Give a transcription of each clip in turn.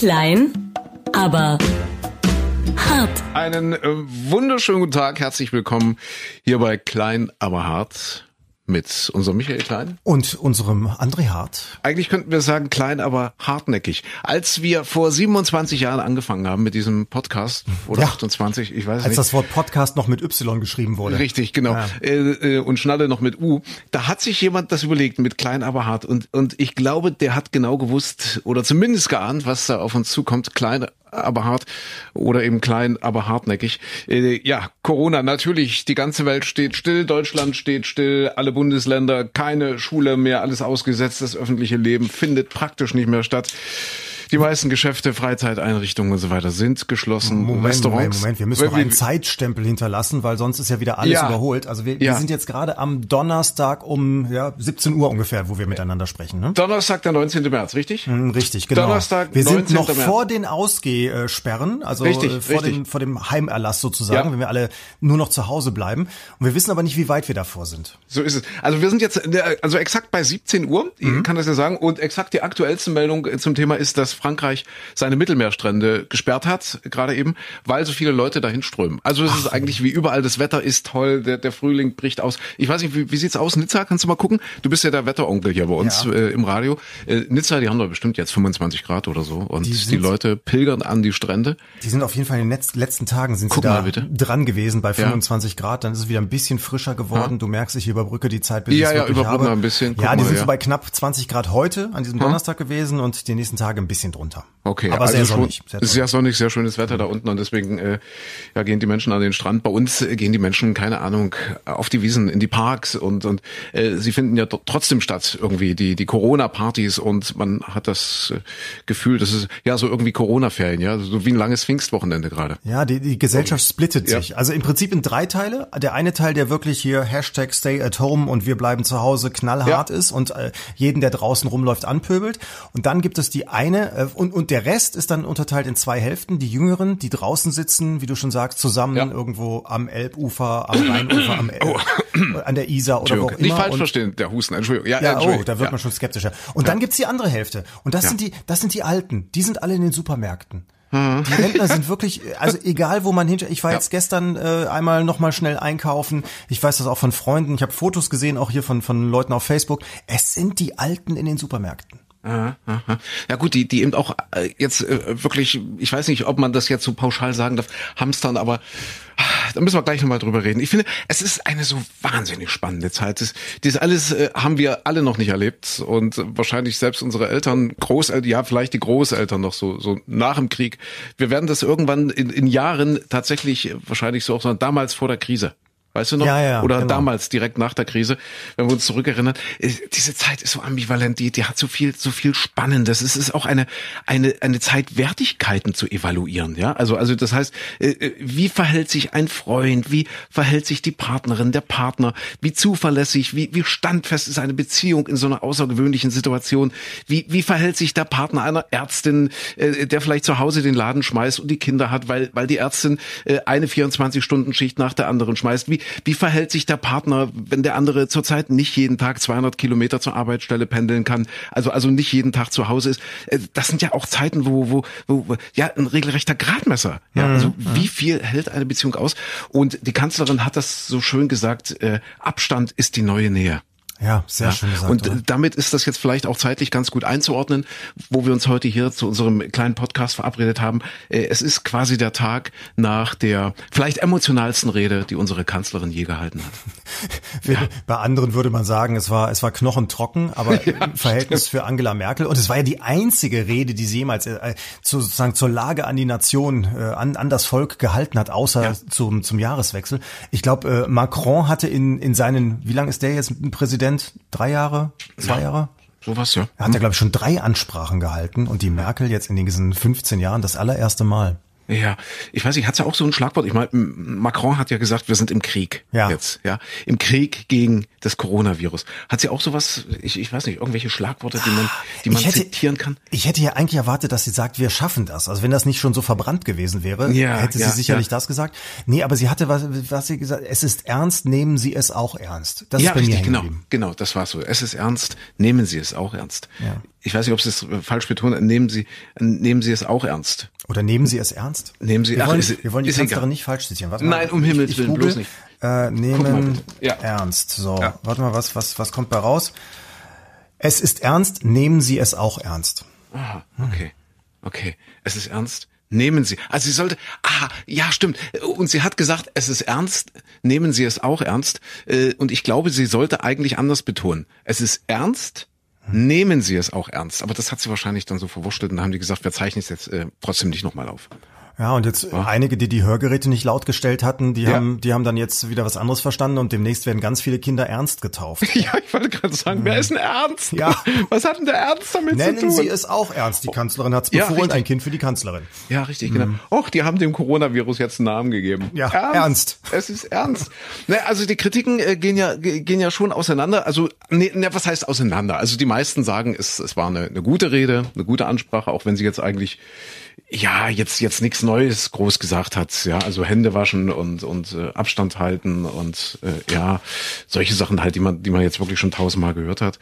Klein, aber hart. Einen äh, wunderschönen guten Tag, herzlich willkommen hier bei Klein, aber hart mit unserem Michael Klein. Und unserem André Hart. Eigentlich könnten wir sagen klein, aber hartnäckig. Als wir vor 27 Jahren angefangen haben mit diesem Podcast, oder Ja. 28, ich weiß Als nicht. das Wort Podcast noch mit Y geschrieben wurde. Richtig, genau. Ja. Äh, äh, und Schnalle noch mit U. Da hat sich jemand das überlegt mit klein, aber hart. Und, und ich glaube, der hat genau gewusst oder zumindest geahnt, was da auf uns zukommt. Klein, aber hart oder eben klein, aber hartnäckig. Äh, ja, Corona, natürlich. Die ganze Welt steht still. Deutschland steht still. Alle Bundesländer, keine Schule mehr, alles ausgesetzt. Das öffentliche Leben findet praktisch nicht mehr statt. Die meisten Geschäfte, Freizeiteinrichtungen und so weiter sind geschlossen. Moment, Restaurants. Moment, Moment. Wir müssen noch einen Zeitstempel hinterlassen, weil sonst ist ja wieder alles Ja. überholt. Also wir, wir Ja. sind jetzt gerade am Donnerstag um ja, 17 Uhr ungefähr, wo wir miteinander sprechen. Ne? Donnerstag, der 19. März, richtig? Hm, Richtig, genau. Donnerstag, wir sind 19. noch März. vor den Ausgehsperren, also Richtig, äh, vor, richtig. Dem, vor dem Heimerlass sozusagen, Ja. wenn wir alle nur noch zu Hause bleiben. Und wir wissen aber nicht, wie weit wir davor sind. So ist es. Also wir sind jetzt, der- also exakt bei 17 Uhr, Mhm. ich kann das ja sagen, und exakt die aktuellste Meldung äh, zum Thema ist, dass Frankreich seine Mittelmeerstrände gesperrt hat, gerade eben, weil so viele Leute dahin strömen. Also es ist eigentlich wie überall, das Wetter ist toll, der, der Frühling bricht aus. Ich weiß nicht, wie, wie sieht's aus, Nizza? Kannst du mal gucken? Du bist ja der Wetteronkel hier bei uns Ja. äh, im Radio. Äh, Nizza, die haben doch bestimmt jetzt 25 Grad oder so und Die die, Leute pilgern an die Strände. Die sind auf jeden Fall in den letz- letzten Tagen sind Guck sie da dran gewesen bei 25 Grad. Dann ist es wieder ein bisschen frischer geworden. Du merkst, ich überbrücke die Zeit, bis Ja, ich es ja, wirklich habe. ein bisschen. Guck Ja, die mal, sind ja. so bei knapp 20 Grad heute an diesem Donnerstag gewesen und die nächsten Tage ein bisschen drunter. Okay, aber also sehr sonnig. Sehr sehr sonnig. sonnig, sehr schönes Wetter da unten und deswegen äh, ja, gehen die Menschen an den Strand. Bei uns äh, gehen die Menschen, keine Ahnung, auf die Wiesen, in die Parks und und äh, sie finden ja trotzdem statt irgendwie die die Corona-Partys und man hat das äh, Gefühl, das ist ja so irgendwie Corona-Ferien, ja, so wie ein langes Pfingstwochenende gerade. Ja, die, die Gesellschaft splittet Ja. sich. Also im Prinzip in drei Teile. Der eine Teil, der wirklich hier Hashtag Stay at Home und wir bleiben zu Hause knallhart Ja. ist und äh, jeden, der draußen rumläuft, anpöbelt. Und dann gibt es die eine und, und der Rest ist dann unterteilt in zwei Hälften. Die Jüngeren, die draußen sitzen, wie du schon sagst, zusammen Ja. irgendwo am Elbufer, am Rheinufer, am, äh, an der Isar oder wo auch immer. nicht falsch und, verstehen, der Husten, Entschuldigung. Ja, ja, oh, Entschuldigung. da wird ja. man schon skeptischer. Und dann gibt's die andere Hälfte. Und das sind die, das sind die Alten. Die sind alle in den Supermärkten. Die Rentner sind wirklich, also egal wo man hinter. Ich war Ja. jetzt gestern äh, einmal noch mal schnell einkaufen. Ich weiß das auch von Freunden. Ich habe Fotos gesehen, auch hier von von Leuten auf Facebook. Es sind die Alten in den Supermärkten. Ja gut, die, die eben auch äh, jetzt äh, wirklich, ich weiß nicht, ob man das jetzt so pauschal sagen darf, hamstern, aber ah, da müssen wir gleich nochmal drüber reden. Ich finde, es ist eine so wahnsinnig spannende Zeit. Das, das alles äh, haben wir alle noch nicht erlebt und wahrscheinlich selbst unsere Eltern, Großeltern, ja vielleicht die Großeltern noch so, so nach dem Krieg. Wir werden das irgendwann in, in Jahren tatsächlich wahrscheinlich so auch sagen, damals vor der Krise. Weißt du noch? Ja, ja, Oder genau. damals, direkt nach der Krise, wenn wir uns zurückerinnern. äh, Diese Zeit ist so ambivalent, die, die hat so viel, so viel Spannendes. Es ist auch eine, eine, eine Zeit, Wertigkeiten zu evaluieren, ja. Also, also, das heißt, äh, äh, wie verhält sich ein Freund? Wie verhält sich die Partnerin, der Partner? Wie zuverlässig? Wie, wie standfest ist eine Beziehung in so einer außergewöhnlichen Situation? Wie, wie verhält sich der Partner einer Ärztin, der vielleicht zu Hause den Laden schmeißt und die Kinder hat, weil, weil die Ärztin eine 24-Stunden-Schicht nach der anderen schmeißt? Wie, wie verhält sich der Partner, wenn der andere zurzeit nicht jeden Tag 200 Kilometer zur Arbeitsstelle pendeln kann, also, also nicht jeden Tag zu Hause ist? Äh, Das sind ja auch Zeiten, wo, wo, wo wo- ja, ein regelrechter Gradmesser. Ja, also wie viel hält eine Beziehung aus? Und die Kanzlerin hat das so schön gesagt, äh, Abstand ist die neue Nähe. Ja, sehr Ja, schön gesagt. und oder? äh, damit ist das jetzt vielleicht auch zeitlich ganz gut einzuordnen, wo wir uns heute hier zu unserem kleinen Podcast verabredet haben. Äh, Es ist quasi der Tag nach der vielleicht emotionalsten Rede, die unsere Kanzlerin je gehalten hat. Bei anderen würde man sagen, es war, es war knochentrocken, aber im Verhältnis für Angela Merkel. Und es war ja die einzige Rede, die sie jemals äh, zu, sozusagen zur Lage an die Nation, äh, an, an das Volk gehalten hat, außer Ja. zum, zum Jahreswechsel. Ich glaube, äh, Macron hatte in, in seinen, wie lange ist der jetzt Präsident? Drei Jahre? Zwei Jahre? Sowas, ja. Er hat ja, glaube ich, schon drei Ansprachen gehalten und die Merkel jetzt in diesen 15 Jahren das allererste Mal. Ja, ich weiß nicht, hat's ja auch so ein Schlagwort. Ich meine, Macron hat ja gesagt, wir sind im Krieg Ja. jetzt, ja, im Krieg gegen das Coronavirus. Hat sie auch sowas? Ich, ich weiß nicht, irgendwelche Schlagworte, die man, die man hätte- zitieren kann? Ich hätte ja eigentlich erwartet, dass sie sagt, wir schaffen das. Also wenn das nicht schon so verbrannt gewesen wäre, Ja, hätte sie ja, sicherlich das gesagt. Nee, aber sie hatte was, was sie gesagt, es ist ernst, nehmen Sie es auch ernst. Das ja, ist bei mir richtig, hängen genau, genau, das war so. Es ist ernst, nehmen Sie es auch ernst. Ja. Ich weiß nicht, ob Sie es falsch betonen, nehmen Sie, nehmen Sie es auch ernst. Oder nehmen Sie es ernst? Nehmen Sie, wir ach, wollen, ist- wir wollen die Kanzlerin nicht falsch zitieren. Warte Nein, um Himmels Willen, bloß nicht. Äh, mal nehmen. Ja. ernst. So, Ja. warte mal, was, was, was kommt bei raus? Es ist ernst, nehmen Sie es auch ernst. Aha, okay. Okay. Es ist ernst. Nehmen Sie. Also sie sollte. Ah, ja, stimmt. Und sie hat gesagt, es ist ernst. Nehmen Sie es auch ernst. Äh, Und ich glaube, sie sollte eigentlich anders betonen. Es ist ernst. Nehmen Sie es auch ernst. Aber das hat sie wahrscheinlich dann so verwurschtelt und dann haben die gesagt, wir zeichnen es jetzt äh, trotzdem nicht nochmal auf. Ja, und jetzt einige, die die Hörgeräte nicht laut gestellt hatten, die Ja. haben, die haben dann jetzt wieder was anderes verstanden und demnächst werden ganz viele Kinder ernst getauft. Ja, ich wollte gerade sagen, wer ist denn Ernst? Ja. Was hat denn der Ernst damit zu Nennen tun? Sie es auch ernst. Die Kanzlerin hat es Ja, befohlen, richtig. ein Kind für die Kanzlerin. Ja, richtig, genau. Och, die haben dem Coronavirus jetzt einen Namen gegeben. Ja, ernst. Es ist ernst. Ne, also die Kritiken äh, gehen ja ge- gehen ja schon auseinander. Also ne, ne, was heißt auseinander? Also die meisten sagen, es, es war eine, eine gute Rede, eine gute Ansprache, auch wenn sie jetzt eigentlich ja jetzt jetzt nichts Neues groß gesagt hat. Ja, also Hände waschen und und äh, Abstand halten und äh, ja solche Sachen halt, die man die man jetzt wirklich schon tausendmal gehört hat.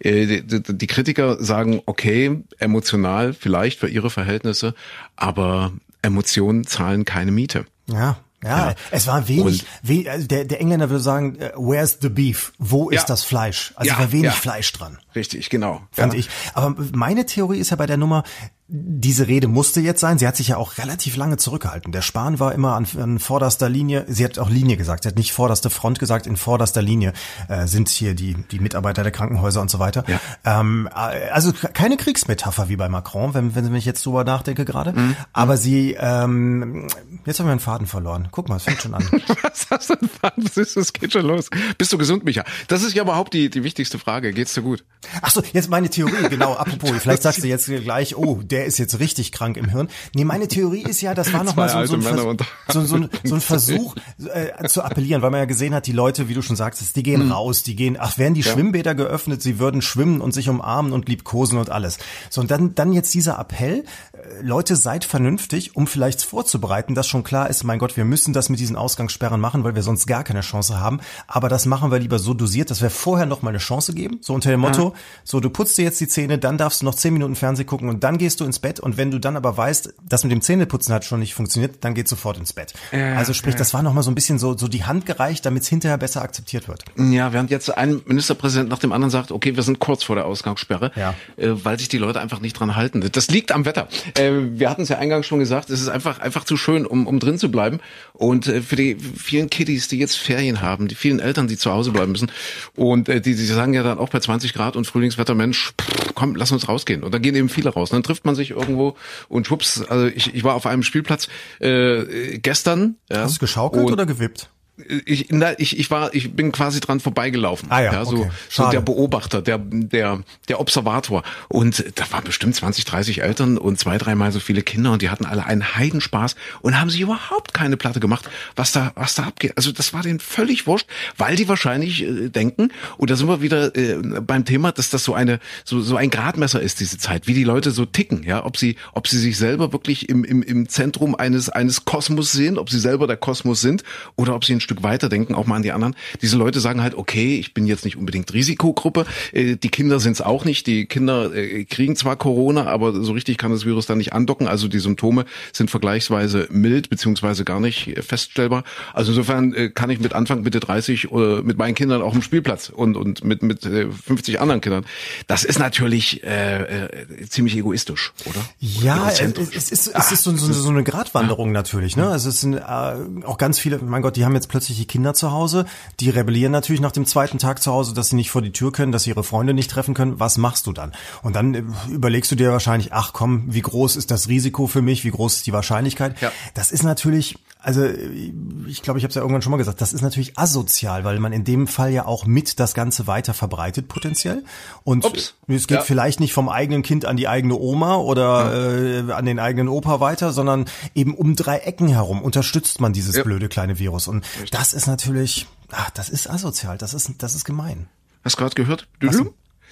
Äh, die, die, Kritiker sagen, okay, emotional vielleicht für ihre Verhältnisse, aber Emotionen zahlen keine Miete. Ja. Ja, es war wenig, we, also der, der Engländer würde sagen, äh, where's the beef? Wo ist Ja. das Fleisch? Also Ja, war wenig ja. Fleisch dran. Richtig, genau. fand ja. ich. Aber meine Theorie ist ja bei der Nummer, diese Rede musste jetzt sein. Sie hat sich ja auch relativ lange zurückgehalten. Der Spahn war immer an, an vorderster Linie. Sie hat auch Linie gesagt. Sie hat nicht vorderste Front gesagt. In vorderster Linie äh, sind hier die, die Mitarbeiter der Krankenhäuser und so weiter. Ja. Ähm, äh, also keine Kriegsmetapher wie bei Macron, wenn, wenn ich jetzt drüber nachdenke gerade. Mhm. Aber sie, ähm, jetzt haben wir einen Faden verloren. Guck mal, es fängt schon an. Was hast du denn? Was ist das? Geht schon los. Bist du gesund, Micha? Das ist ja überhaupt die, die wichtigste Frage. Geht's dir gut? Ach so, jetzt meine Theorie, genau, apropos, vielleicht sagst du jetzt gleich, oh, der ist jetzt richtig krank im Hirn. Nee, meine Theorie ist ja, das war noch Zwei mal so, so, so, so, ein, so ein Versuch äh, zu appellieren, weil man ja gesehen hat, die Leute, wie du schon sagtest, die gehen raus, die gehen, ach, wären die Schwimmbäder geöffnet, sie würden schwimmen und sich umarmen und liebkosen und alles. So, und dann, dann jetzt dieser Appell, äh, Leute, seid vernünftig, um vielleicht vorzubereiten, dass schon klar ist, mein Gott, wir müssen das mit diesen Ausgangssperren machen, weil wir sonst gar keine Chance haben. Aber das machen wir lieber so dosiert, dass wir vorher noch mal eine Chance geben. So unter dem Motto, so du putzt dir jetzt die Zähne, dann darfst du noch zehn Minuten Fernsehen gucken und dann gehst du ins Bett. Und wenn du dann aber weißt, das mit dem Zähneputzen hat schon nicht funktioniert, dann geht sofort ins Bett. also sprich, das war noch mal so ein bisschen so, so die Hand gereicht, damit es hinterher besser akzeptiert wird. Ja, während jetzt ein Ministerpräsident nach dem anderen sagt, okay, wir sind kurz vor der Ausgangssperre, Ja. äh, weil sich die Leute einfach nicht dran halten. Das liegt am Wetter. Äh, wir hatten es ja eingangs schon gesagt, es ist einfach einfach zu schön, um, um drin zu bleiben. Und äh, für die vielen Kiddies, die jetzt Ferien haben, die vielen Eltern, die zu Hause bleiben müssen, und äh, die, die sagen ja dann auch bei 20 Grad und Frühlingswetter, Mensch, pff, komm, lass uns rausgehen. Und dann gehen eben viele raus. Und dann trifft man sich irgendwo und schwupps, also ich, ich war auf einem Spielplatz äh, gestern. Ja, Hast du geschaukelt oder gewippt? Ich, na, ich, ich war, ich bin quasi dran vorbeigelaufen. Ah ja, so, okay. so der Beobachter, der, der, der Observator. Und da waren bestimmt 20, 30 Eltern und zwei, dreimal so viele Kinder und die hatten alle einen Heidenspaß und haben sich überhaupt keine Platte gemacht, was da, was da abgeht. Also das war denen völlig wurscht, weil die wahrscheinlich äh, denken, und da sind wir wieder äh, beim Thema, dass das so eine, so, so ein Gradmesser ist, diese Zeit, wie die Leute so ticken, ja, ob sie, ob sie sich selber wirklich im, im, im Zentrum eines, eines Kosmos sehen, ob sie selber der Kosmos sind oder ob sie ein Stück weiter denken, auch mal an die anderen. Diese Leute sagen halt, okay, ich bin jetzt nicht unbedingt Risikogruppe, äh, die Kinder sind es auch nicht, die Kinder äh, kriegen zwar Corona, aber so richtig kann das Virus dann nicht andocken, also die Symptome sind vergleichsweise mild beziehungsweise gar nicht äh, feststellbar. Also insofern äh, kann ich mit Anfang Mitte 30 oder mit meinen Kindern auch im Spielplatz und, und mit, mit äh, 50 anderen Kindern. Das ist natürlich äh, äh, ziemlich egoistisch, oder? Ja, es, ist, es ist so, so, so eine Gratwanderung natürlich. Ne? Also es sind äh, auch ganz viele, mein Gott, die haben jetzt plötzlich die Kinder zu Hause, die rebellieren natürlich nach dem zweiten Tag zu Hause, dass sie nicht vor die Tür können, dass sie ihre Freunde nicht treffen können. Was machst du dann? Und dann äh, überlegst du dir wahrscheinlich, ach komm, wie groß ist das Risiko für mich, wie groß ist die Wahrscheinlichkeit? Ja. Das ist natürlich, also ich glaube, ich habe es ja irgendwann schon mal gesagt, das ist natürlich asozial, weil man in dem Fall ja auch mit das Ganze weiter verbreitet potenziell. Und Ups. es geht Ja. vielleicht nicht vom eigenen Kind an die eigene Oma oder äh, an den eigenen Opa weiter, sondern eben um drei Ecken herum unterstützt man dieses Ja. blöde kleine Virus. Und das ist natürlich, ach, das ist asozial, das ist, das ist gemein. Hast du gerade gehört? Was,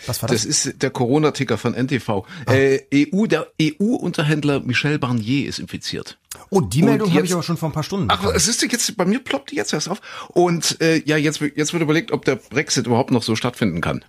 was war das? Das ist der Corona-Ticker von NTV. Äh, EU, der EU-Unterhändler Michel Barnier ist infiziert. Oh, die Meldung habe ich aber schon vor ein paar Stunden Ach, es ist jetzt bei mir ploppt die jetzt erst auf. Und äh, ja, jetzt jetzt wird überlegt, ob der Brexit überhaupt noch so stattfinden kann.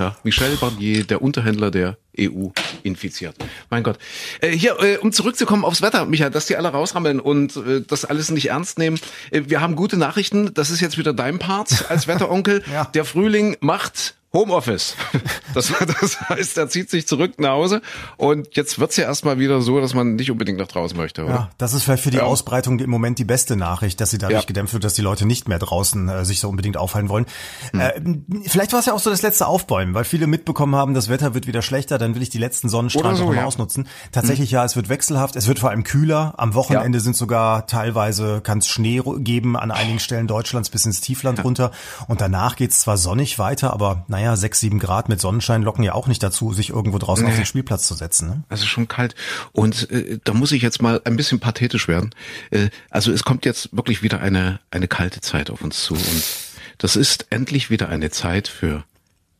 Ja, Michel Barnier, der Unterhändler der EU, infiziert. Mein Gott. Äh, hier, äh, um zurückzukommen aufs Wetter, Michael, dass die alle rausrammeln und äh, das alles nicht ernst nehmen. Äh, wir haben gute Nachrichten. Das ist jetzt wieder dein Part als Wetteronkel. Ja. Der Frühling macht Homeoffice. Das, das heißt, er zieht sich zurück nach Hause und jetzt wird's ja erstmal wieder so, dass man nicht unbedingt nach draußen möchte, oder? Ja, das ist vielleicht für die Ja. Ausbreitung im Moment die beste Nachricht, dass sie dadurch Ja. gedämpft wird, dass die Leute nicht mehr draußen äh, sich so unbedingt aufhalten wollen. Hm. Äh, vielleicht war es ja auch so das letzte Aufbäumen, weil viele mitbekommen haben, das Wetter wird wieder schlechter, dann will ich die letzten Sonnenstrahlen so, noch mal ja. Hm. ausnutzen. Tatsächlich ja, es wird wechselhaft, es wird vor allem kühler. Am Wochenende sind sogar teilweise, kann es Schnee geben an einigen Stellen Deutschlands bis ins Tiefland runter. Und danach geht's zwar sonnig weiter, aber naja, sechs, sieben Grad mit Sonnenschein locken ja auch nicht dazu, sich irgendwo draußen auf den Spielplatz zu setzen. Ne? Also schon kalt. Und äh, da muss ich jetzt mal ein bisschen pathetisch werden. Äh, also es kommt jetzt wirklich wieder eine, eine kalte Zeit auf uns zu. Und das ist endlich wieder eine Zeit für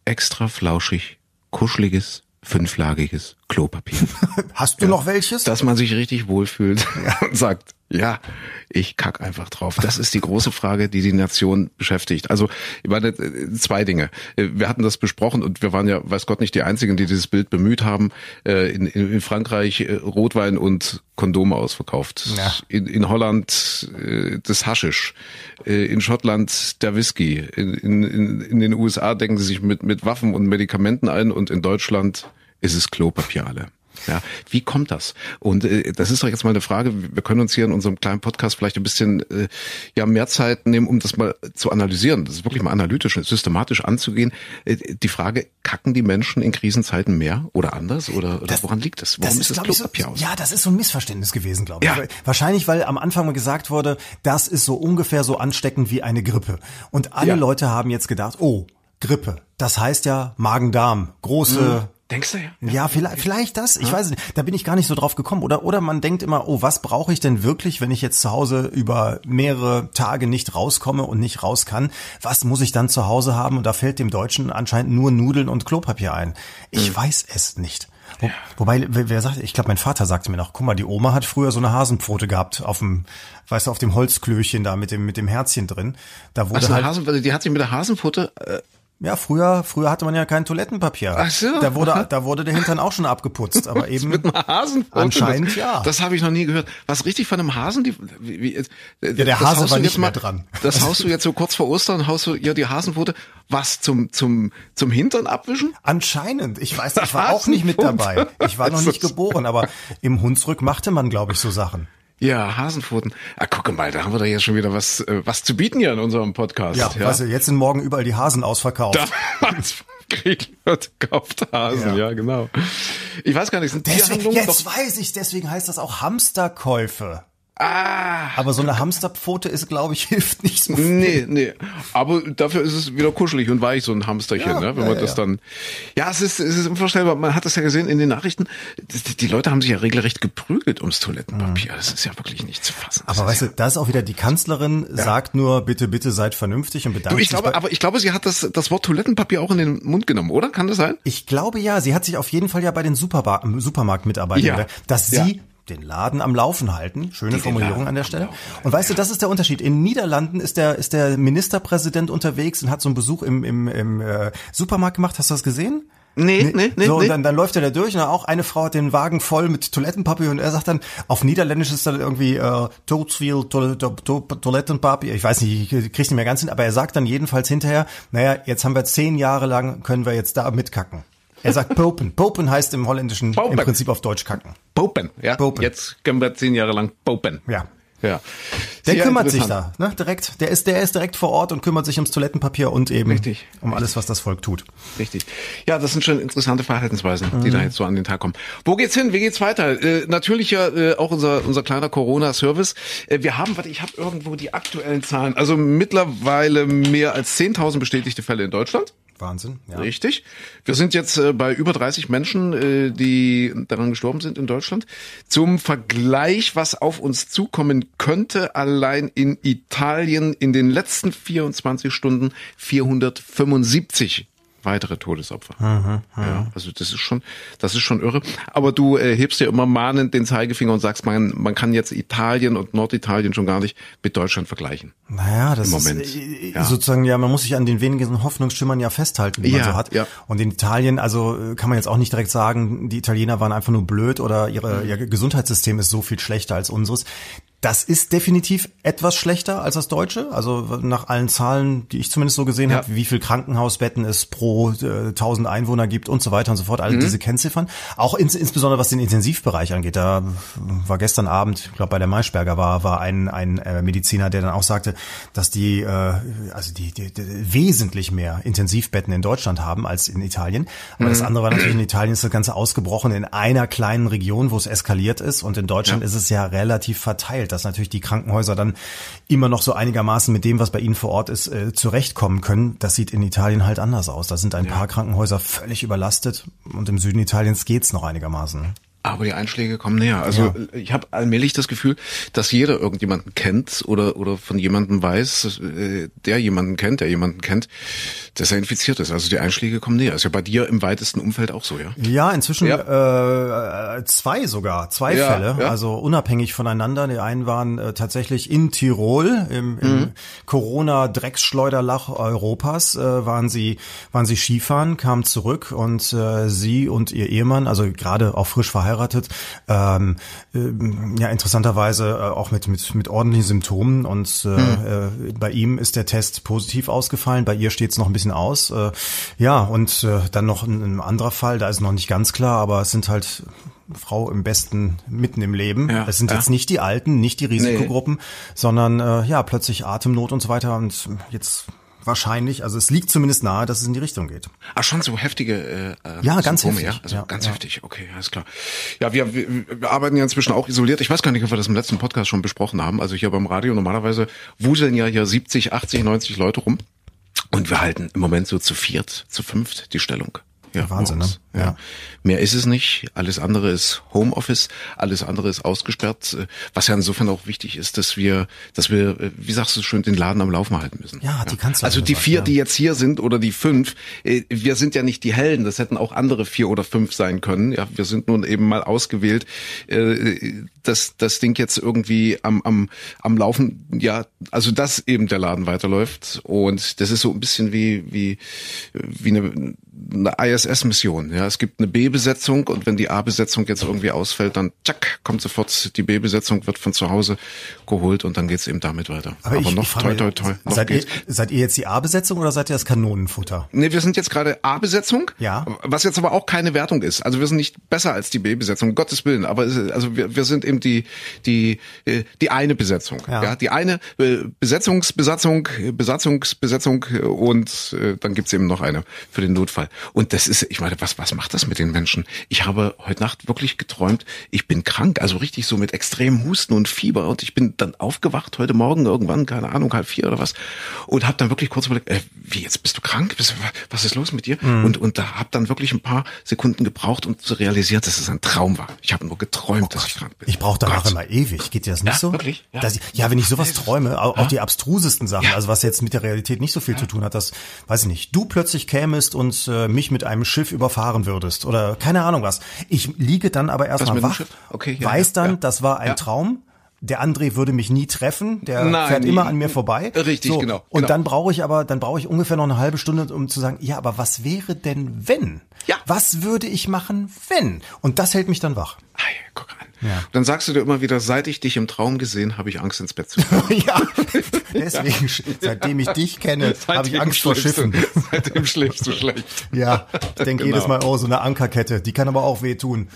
extra flauschig, kuscheliges, fünflagiges Klopapier. Hast du noch welches? dass man sich richtig wohlfühlt und sagt, ja, ich kack einfach drauf. Das ist die große Frage, die die Nation beschäftigt. Also, ich meine, äh, zwei Dinge. Äh, Wir hatten das besprochen und wir waren ja, weiß Gott, nicht die Einzigen, die dieses Bild bemüht haben. Äh, In, in, Frankreich Rotwein und Kondome ausverkauft. Ja. In, in Holland das Haschisch. In Schottland der Whisky. In, in, in den USA decken sie sich mit, mit Waffen und Medikamenten ein und in Deutschland ist es Klopapier alle. Ja, wie kommt das? Und äh, das ist doch jetzt mal eine Frage. Wir können uns hier in unserem kleinen Podcast vielleicht ein bisschen äh, ja mehr Zeit nehmen, um das mal zu analysieren. Das ist wirklich mal analytisch und systematisch anzugehen. Äh, die Frage: Kacken die Menschen in Krisenzeiten mehr oder anders oder, oder woran liegt das? Warum ist das glaub ich, Klopapier so, aus? Ja, das ist so ein Missverständnis gewesen, glaube ich. Ja. Wahrscheinlich, weil am Anfang mal gesagt wurde, das ist so ungefähr so ansteckend wie eine Grippe. Und alle Ja. Leute haben jetzt gedacht, oh, Grippe. Das heißt ja Magen-Darm, große Denkst du ja? ja, vielleicht, vielleicht das. Ich weiß nicht. Da bin ich gar nicht so drauf gekommen. Oder, oder man denkt immer, oh, was brauche ich denn wirklich, wenn ich jetzt zu Hause über mehrere Tage nicht rauskomme und nicht raus kann? Was muss ich dann zu Hause haben? Und da fällt dem Deutschen anscheinend nur Nudeln und Klopapier ein. Ich weiß es nicht. Wo, Wobei, wer, wer sagt, ich glaube, mein Vater sagte mir noch, guck mal, die Oma hat früher so eine Hasenpfote gehabt auf dem, weißt du, auf dem Holzklöchen da mit dem, mit dem Herzchen drin. Da wurde Also halt, Hasen, die hat sich mit der Hasenpfote äh, ja, früher, früher hatte man ja kein Toilettenpapier. Ach so. Da wurde, da wurde der Hintern auch schon abgeputzt, aber eben. mit einer Hasenpfote. Anscheinend das, ja. Das habe ich noch nie gehört. Was richtig von einem Hasen? Die, wie, wie, ja, der Hase war nicht mehr dran. Das haust du jetzt so kurz vor Ostern, haust du ja die Hasenpfote. Was zum zum zum Hintern abwischen? Anscheinend. Ich weiß, ich war auch nicht mit dabei. Ich war noch nicht geboren, aber im Hunsrück machte man, glaube ich, so Sachen. Ja, Hasenpfoten. Ah, gucke mal, da haben wir doch jetzt schon wieder was äh, was zu bieten hier in unserem Podcast. Ja, weißt du, jetzt sind morgen überall die Hasen ausverkauft. Da kriegt wird kauft Hasen, ja. Ja. genau. Ich weiß gar nicht, sind Deswegen, jetzt doch weiß ich, deswegen heißt das auch Hamsterkäufe. Ah, Aber so eine Hamsterpfote ist, glaube ich, hilft nicht so viel. Nee, nee. Aber dafür ist es wieder kuschelig und weich, so ein Hamsterchen, Ja, ne? wenn man ja, das ja. dann. Ja, es ist, es ist unvorstellbar. Man hat das ja gesehen in den Nachrichten. Die, Leute haben sich ja regelrecht geprügelt ums Toilettenpapier. Das ist ja wirklich nicht zu fassen. Das Mhm. Aber weißt du, da ist auch wieder die Kanzlerin, sagt nur, bitte, bitte seid vernünftig und bedankt Du, ich sich glaube, aber ich glaube, sie hat das, das Wort Toilettenpapier auch in den Mund genommen, oder? Kann das sein? Ich glaube ja, sie hat sich auf jeden Fall ja bei den Supermarktmitarbeitern, Ja. dass sie den Laden am Laufen halten. Schöne den Formulierung an der Stelle. Und weißt du, das ist der Unterschied. In Niederlanden ist der, ist der Ministerpräsident unterwegs und hat so einen Besuch im, im, im äh, Supermarkt gemacht. Hast du das gesehen? Nee, nee, nee, so, nee. und dann, dann läuft er da durch und auch eine Frau hat den Wagen voll mit Toilettenpapier und er sagt dann, auf Niederländisch ist dann irgendwie äh, Tootsviel to to to Toilettenpapier. Ich weiß nicht, ich krieg's nicht mehr ganz hin, aber er sagt dann jedenfalls hinterher, naja, jetzt haben wir zehn Jahre lang, können wir jetzt da mitkacken. Er sagt Popen. Popen heißt im Holländischen Popen. im Prinzip auf Deutsch kacken. Popen, ja. Popen. Jetzt können wir zehn Jahre lang popen. Ja. Ja. Der Sehr kümmert sich da, ne, direkt. Der ist, der ist direkt vor Ort und kümmert sich ums Toilettenpapier und eben Richtig. um alles, was das Volk tut. Richtig. Ja, das sind schon interessante Verhaltensweisen, die Mhm. da jetzt so an den Tag kommen. Wo geht's hin? Wie geht's weiter? Äh, natürlich ja äh, auch unser unser kleiner Corona-Service. Äh, wir haben, warte, ich habe irgendwo die aktuellen Zahlen. Also mittlerweile mehr als 10.000 bestätigte Fälle in Deutschland. Wahnsinn. Ja. Richtig. Wir sind jetzt äh, bei über 30 Menschen, äh, die daran gestorben sind in Deutschland. Zum Vergleich, was auf uns zukommen könnte, allein in Italien in den letzten 24 Stunden 475 weitere Todesopfer. Ja, also das ist schon, das ist schon irre. Aber du äh, hebst ja immer mahnend den Zeigefinger und sagst, man, man kann jetzt Italien und Norditalien schon gar nicht mit Deutschland vergleichen. Naja, das Im ist Moment. äh, Ja. sozusagen, ja, man muss sich an den wenigen Hoffnungsschimmern ja festhalten, die man Ja, so hat. ja. Und in Italien, also äh, kann man jetzt auch nicht direkt sagen, die Italiener waren einfach nur blöd oder Mhm. ihre, ihr Gesundheitssystem ist so viel schlechter als unseres. Das ist definitiv etwas schlechter als das deutsche. Also nach allen Zahlen, die ich zumindest so gesehen Ja. habe, wie viel Krankenhausbetten es pro äh, 1000 Einwohner gibt und so weiter und so fort. Mhm. Alle diese Kennziffern. Auch ins, insbesondere was den Intensivbereich angeht. Da war gestern Abend, ich glaube bei der Maischberger war, war ein, ein äh, Mediziner, der dann auch sagte, dass die, äh, also die, die, die wesentlich mehr Intensivbetten in Deutschland haben als in Italien. Aber das andere war natürlich in Italien ist das Ganze ausgebrochen in einer kleinen Region, wo es eskaliert ist. Und in Deutschland Ja. ist es ja relativ verteilt, dass natürlich die Krankenhäuser dann immer noch so einigermaßen mit dem, was bei ihnen vor Ort ist, äh, zurechtkommen können. Das sieht in Italien halt anders aus. Da sind ein paar Krankenhäuser völlig überlastet und im Süden Italiens geht's noch einigermaßen. Aber die Einschläge kommen näher. Also ich habe allmählich das Gefühl, dass jeder irgendjemanden kennt oder oder von jemandem weiß, äh, der jemanden kennt, der jemanden kennt, dass er infiziert ist. Also die Einschläge kommen näher. Ist ja bei dir im weitesten Umfeld auch so, ja? Ja, inzwischen Äh, äh, zwei sogar, zwei Ja, Fälle, ja. also unabhängig voneinander. Die einen waren äh, tatsächlich in Tirol im, im Mhm. Corona-Drecksschleuderlach Europas, äh, waren sie waren sie Skifahren, kamen zurück und äh, sie und ihr Ehemann, also gerade auch frisch verheiratet, ähm, ähm, ja interessanterweise äh, auch mit mit mit ordentlichen Symptomen und äh, Mhm. äh, bei ihm ist der Test positiv ausgefallen, bei ihr steht es noch ein bisschen aus. Äh, ja und äh, dann noch ein, ein anderer Fall, da ist noch nicht ganz klar, aber es sind halt Frau im besten mitten im Leben. Ja, es sind ja. jetzt nicht die Alten, nicht die Risikogruppen, sondern äh, ja plötzlich Atemnot und so weiter und jetzt wahrscheinlich, also es liegt zumindest nahe, dass es in die Richtung geht. Ach, schon so heftige äh, äh, Ja, ganz Symptome, heftig. Ja? Also Ja, ganz ja. heftig, okay, alles klar. Ja, wir, wir, wir arbeiten ja inzwischen auch isoliert. Ich weiß gar nicht, ob wir das im letzten Podcast schon besprochen haben. Also hier beim Radio normalerweise wuseln ja hier 70, 80, 90 Leute rum. Und wir halten im Moment so zu viert, zu fünft die Stellung. Ja, Wahnsinn, morgens. ne? Ja. Ja. Mehr ist es nicht. Alles andere ist Homeoffice. Alles andere ist ausgesperrt. Was ja insofern auch wichtig ist, dass wir, dass wir, äh, wie sagst du schön, den Laden am Laufen halten müssen. Ja, die Kanzlerin Also die vier, ja. die jetzt hier sind oder die fünf, äh, wir sind ja nicht die Helden. Das hätten auch andere vier oder fünf sein können. Ja, wir sind nun eben mal ausgewählt, äh, dass das Ding jetzt irgendwie am, am, am Laufen, ja, also dass eben der Laden weiterläuft. Und das ist so ein bisschen wie, wie, wie eine, eine ISS-Mission. Ja, es gibt eine B-Besetzung und wenn die A-Besetzung jetzt irgendwie ausfällt, dann tschak, kommt sofort die B-Besetzung, wird von zu Hause geholt und dann geht's eben damit weiter. Aber, ich, noch ich toi, toi, toi, noch seid, ihr, geht's. seid ihr jetzt die A-Besetzung oder seid ihr das Kanonenfutter? Nee, wir sind jetzt gerade A-Besetzung. Ja. Was jetzt aber auch keine Wertung ist. Also wir sind nicht besser als die B-Besetzung, um Gottes Willen. Aber es also wir, wir sind eben die, die, äh, die eine Besetzung. Ja. Ja. die eine äh, Besetzungsbesatzung, Besatzungsbesetzung äh, und äh, dann gibt's eben noch eine für den Notfall. Und das ist, ich meine, was, was macht das mit den Menschen? Ich habe heute Nacht wirklich geträumt, ich bin krank, also richtig so mit extremem Husten und Fieber und ich bin dann aufgewacht heute Morgen irgendwann, keine Ahnung, halb vier oder was und habe dann wirklich kurz überlegt, äh, wie jetzt bist du krank? Bist, was ist los mit dir? Mhm. Und und da habe dann wirklich ein paar Sekunden gebraucht, um zu realisieren, dass es ein Traum war. Ich habe nur geträumt, dass ich krank bin. Ich brauche danach Gott. immer ewig. Geht dir das nicht Ja, so? wirklich? Ja. Dass ich, ja, wenn ich sowas träume, auch, auch die abstrusesten Sachen, Ja. also was jetzt mit der Realität nicht so viel zu tun hat, dass, weiß ich nicht, du plötzlich kämest und äh, mich mit einem Schiff überfahren würdest oder keine Ahnung was. Ich liege dann aber erstmal wach? Okay, ja, weiß dann, ja. das war ein. Traum. Der André würde mich nie treffen, der Nein, fährt nie. immer an mir vorbei. Richtig, genau, Und genau. dann brauche ich aber, dann brauche ich ungefähr noch eine halbe Stunde, um zu sagen, ja, aber was wäre denn wenn? Ja. Was würde ich machen, wenn? Und das hält mich dann wach. Ja. Dann sagst du dir immer wieder, seit ich dich im Traum gesehen, habe ich Angst ins Bett zu gehen. ja, deswegen, seitdem ich dich kenne, habe ich Angst vor Schiffen. Seitdem schläfst du schlecht. Ja, ich denke Genau. jedes Mal, oh, so eine Ankerkette, die kann aber auch wehtun.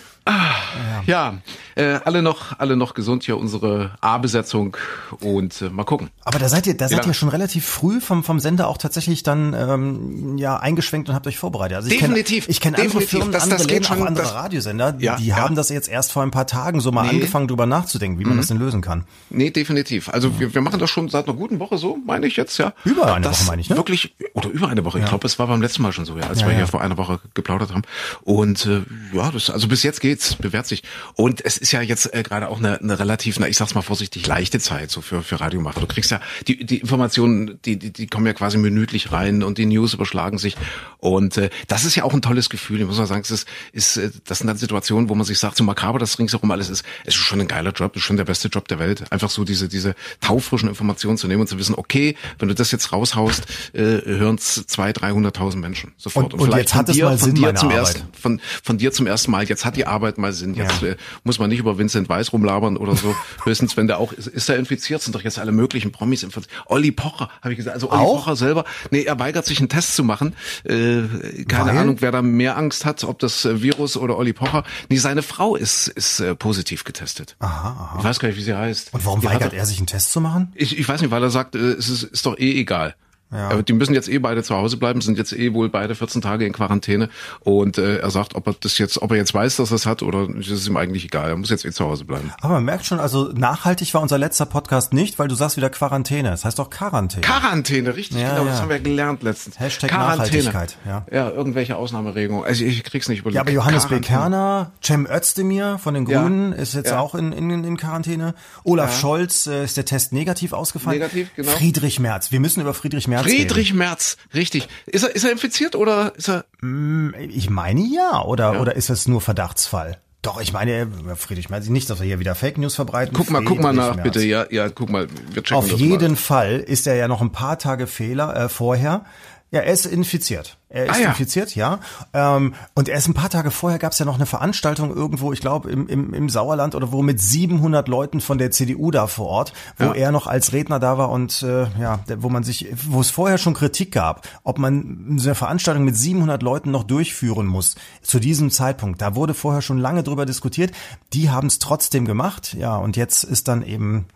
Ja, äh, alle noch, alle noch gesund hier, unsere A-Besetzung und äh, mal gucken. Aber da seid ihr, da seid lange? ihr schon relativ früh vom, vom Sender auch tatsächlich dann ähm, ja eingeschwenkt und habt euch vorbereitet. Also ich Definitiv, Kenn, ich kenne andere. Firmen, Das- andere das geht Läden, schon, auch andere das- Radiosender, Ja, die ja. haben das jetzt erst vor ein paar Tagen Tagen so mal Nee. angefangen, drüber nachzudenken, wie man das denn lösen kann. Nee, definitiv. Also wir, wir machen das schon seit einer guten Woche so, meine ich jetzt, ja. Über eine das Woche, meine ich, ne? Wirklich, oder über eine Woche. Ich glaube, es war beim letzten Mal schon so, ja, als Ja, wir ja. hier vor einer Woche geplaudert haben. Und äh, ja, das, also bis jetzt geht's, bewährt sich. Und es ist ja jetzt äh, gerade auch eine, eine relativ, na, ich sag's mal vorsichtig, leichte Zeit so für, für Radiomacher. Du kriegst ja, die, die Informationen, die, die, die kommen ja quasi minütlich rein und die News überschlagen sich. Und äh, das ist ja auch ein tolles Gefühl. Ich muss mal sagen, es ist, ist äh, das sind dann Situationen, wo man sich sagt, so makaber das ringsherum alles ist, es ist schon ein geiler Job, es ist schon der beste Job der Welt. Einfach so diese, diese taufrischen Informationen zu nehmen und zu wissen, okay, wenn du das jetzt raushaust, äh, hören es zwei, dreihunderttausend Menschen sofort. Und- und jetzt hat es mal Sinn, meine zum Arbeit. ersten, von, von dir zum ersten Mal, jetzt hat die Arbeit mal Sinn. Jetzt äh, muss man nicht über Vincent Weiss rumlabern oder so. Höchstens, wenn der auch, ist, ist er infiziert, sind doch jetzt alle möglichen Promis infiziert. Olli Pocher, habe ich gesagt. Also Olli Auch? Pocher selber, nee, er weigert sich einen Test zu machen. Äh, keine Weil? Ahnung, wer da mehr Angst hat, ob das äh, Virus oder Olli Pocher. Nee, seine Frau ist, ist äh, positiv getestet. Aha, aha. Ich weiß gar nicht, wie sie heißt. Und warum Die weigert doch- er sich einen Test zu machen? Ich, ich weiß nicht, weil er sagt, äh, es ist, ist doch eh egal. Ja. Aber die müssen jetzt eh beide zu Hause bleiben, sind jetzt eh wohl beide 14 Tage in Quarantäne. Und äh, er sagt, ob er das jetzt, ob er jetzt weiß, dass er es hat oder ist es ihm eigentlich egal. Er muss jetzt eh zu Hause bleiben. Aber man merkt schon, also nachhaltig war unser letzter Podcast nicht, weil du sagst wieder Quarantäne. Das heißt doch Quarantäne. Quarantäne, richtig, Ja, genau, ja. das haben wir gelernt letztens. Hashtag Quarantäne. Nachhaltigkeit, ja. Ja, irgendwelche Ausnahmeregelungen. Also ich krieg's nicht überlegt. Ja, aber Johannes B. Quarantäne. Kerner, Cem Özdemir von den. Grünen ist jetzt auch in, in, in Quarantäne. Olaf Scholz äh, ist der Test negativ ausgefallen. Negativ, genau. Friedrich Merz. Wir müssen über Friedrich Merz Friedrich Merz, richtig. Ist er, ist er infiziert oder ist er? reden. Ich meine ja, oder, oder ist es nur Verdachtsfall? Doch, ich meine, Friedrich Merz, nicht, dass wir hier wieder Fake News verbreiten. Guck mal, guck mal Friedrich nach, Merz. bitte. Ja, ja, guck mal. Wir checken Auf jeden mal. Fall ist er ja noch ein paar Tage Fehler äh, vorher. Ja, er ist infiziert. Er ist Ah, ja. infiziert, ja. Ähm, und er ist ein paar Tage vorher gab es ja noch eine Veranstaltung irgendwo, ich glaube im, im, im Sauerland oder wo mit 700 Leuten von der CDU da vor Ort, wo Ja. er noch als Redner da war und äh, ja, wo man sich, wo es vorher schon Kritik gab, ob man so eine Veranstaltung mit 700 Leuten noch durchführen muss zu diesem Zeitpunkt. Da wurde vorher schon lange drüber diskutiert. Die haben es trotzdem gemacht, ja. Und jetzt ist dann eben,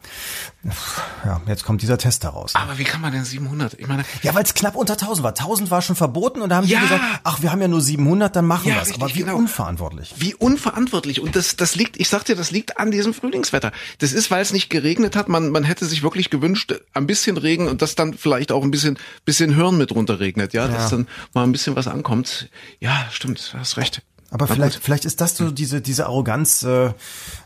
ja, jetzt kommt dieser Test daraus. Aber wie kann man denn 700? Ich meine, Ja, weil es knapp unter 1000 war. 1000 war schon verboten und da haben Ja. die gesagt, ach, wir haben ja nur 700, dann machen Ja, wir es. Aber wie genau. unverantwortlich. Wie unverantwortlich. Und das, das liegt, ich sag dir, das liegt an diesem Frühlingswetter. Das ist, weil es nicht geregnet hat. Man, man hätte sich wirklich gewünscht, ein bisschen Regen und dass dann vielleicht auch ein bisschen, bisschen Hirn mit runterregnet, ja, dass dann mal ein bisschen was ankommt. Ja, stimmt, du hast recht. Aber Na vielleicht, gut. vielleicht ist das so diese, diese Arroganz äh,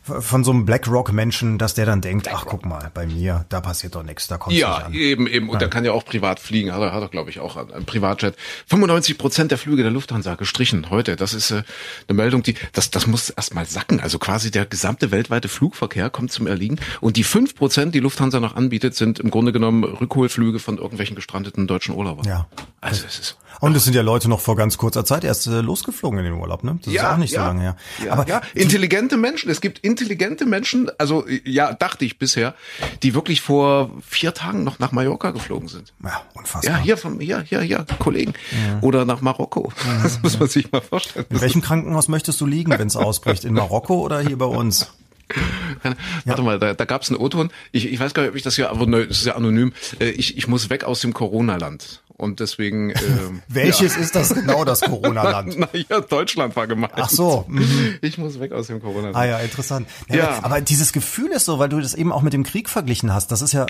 von so einem BlackRock-Menschen, dass der dann denkt, ach guck mal, bei mir, da passiert doch nichts, da kommt Ja, nicht an. eben, eben. Und der kann ja auch privat fliegen. Hat er, hat er glaube ich, auch ein Privatjet. 95 Prozent der Flüge der Lufthansa gestrichen heute. Das ist äh, eine Meldung, die, das, das muss erst mal sacken. Also quasi der gesamte weltweite Flugverkehr kommt zum Erliegen. Und die 5 Prozent, die Lufthansa noch anbietet, sind im Grunde genommen Rückholflüge von irgendwelchen gestrandeten deutschen Urlaubern. Ja. Also es ist. Und es sind ja Leute noch vor ganz kurzer Zeit erst äh, losgeflogen in den Urlaub, ne? Das ist auch nicht so lange her. Ja, Aber ja, intelligente Menschen. Es gibt intelligente Menschen, also ja, dachte ich bisher, die wirklich vor vier Tagen noch nach Mallorca geflogen sind. ja, unfassbar. Ja, hier vom, hier, hier, hier, Kollegen. Oder nach Marokko. Das muss man sich mal vorstellen. In welchem Krankenhaus möchtest du liegen, wenn es ausbricht? In Marokko oder hier bei uns? Warte mal, da, da gab es einen O-Ton. Ich, ich weiß gar nicht, ob ich das hier, aber ne, das ist ja anonym. Äh, Ich, ich muss weg aus dem Corona-Land. Und deswegen. Ähm, Welches ist das genau, das Corona-Land? Na ja, Deutschland war gemeint. Ach so, mhm. Ich muss weg aus dem Corona-Land. Ah ja, interessant. Ja, Ja. Aber dieses Gefühl ist so, weil du das eben auch mit dem Krieg verglichen hast. Das ist ja,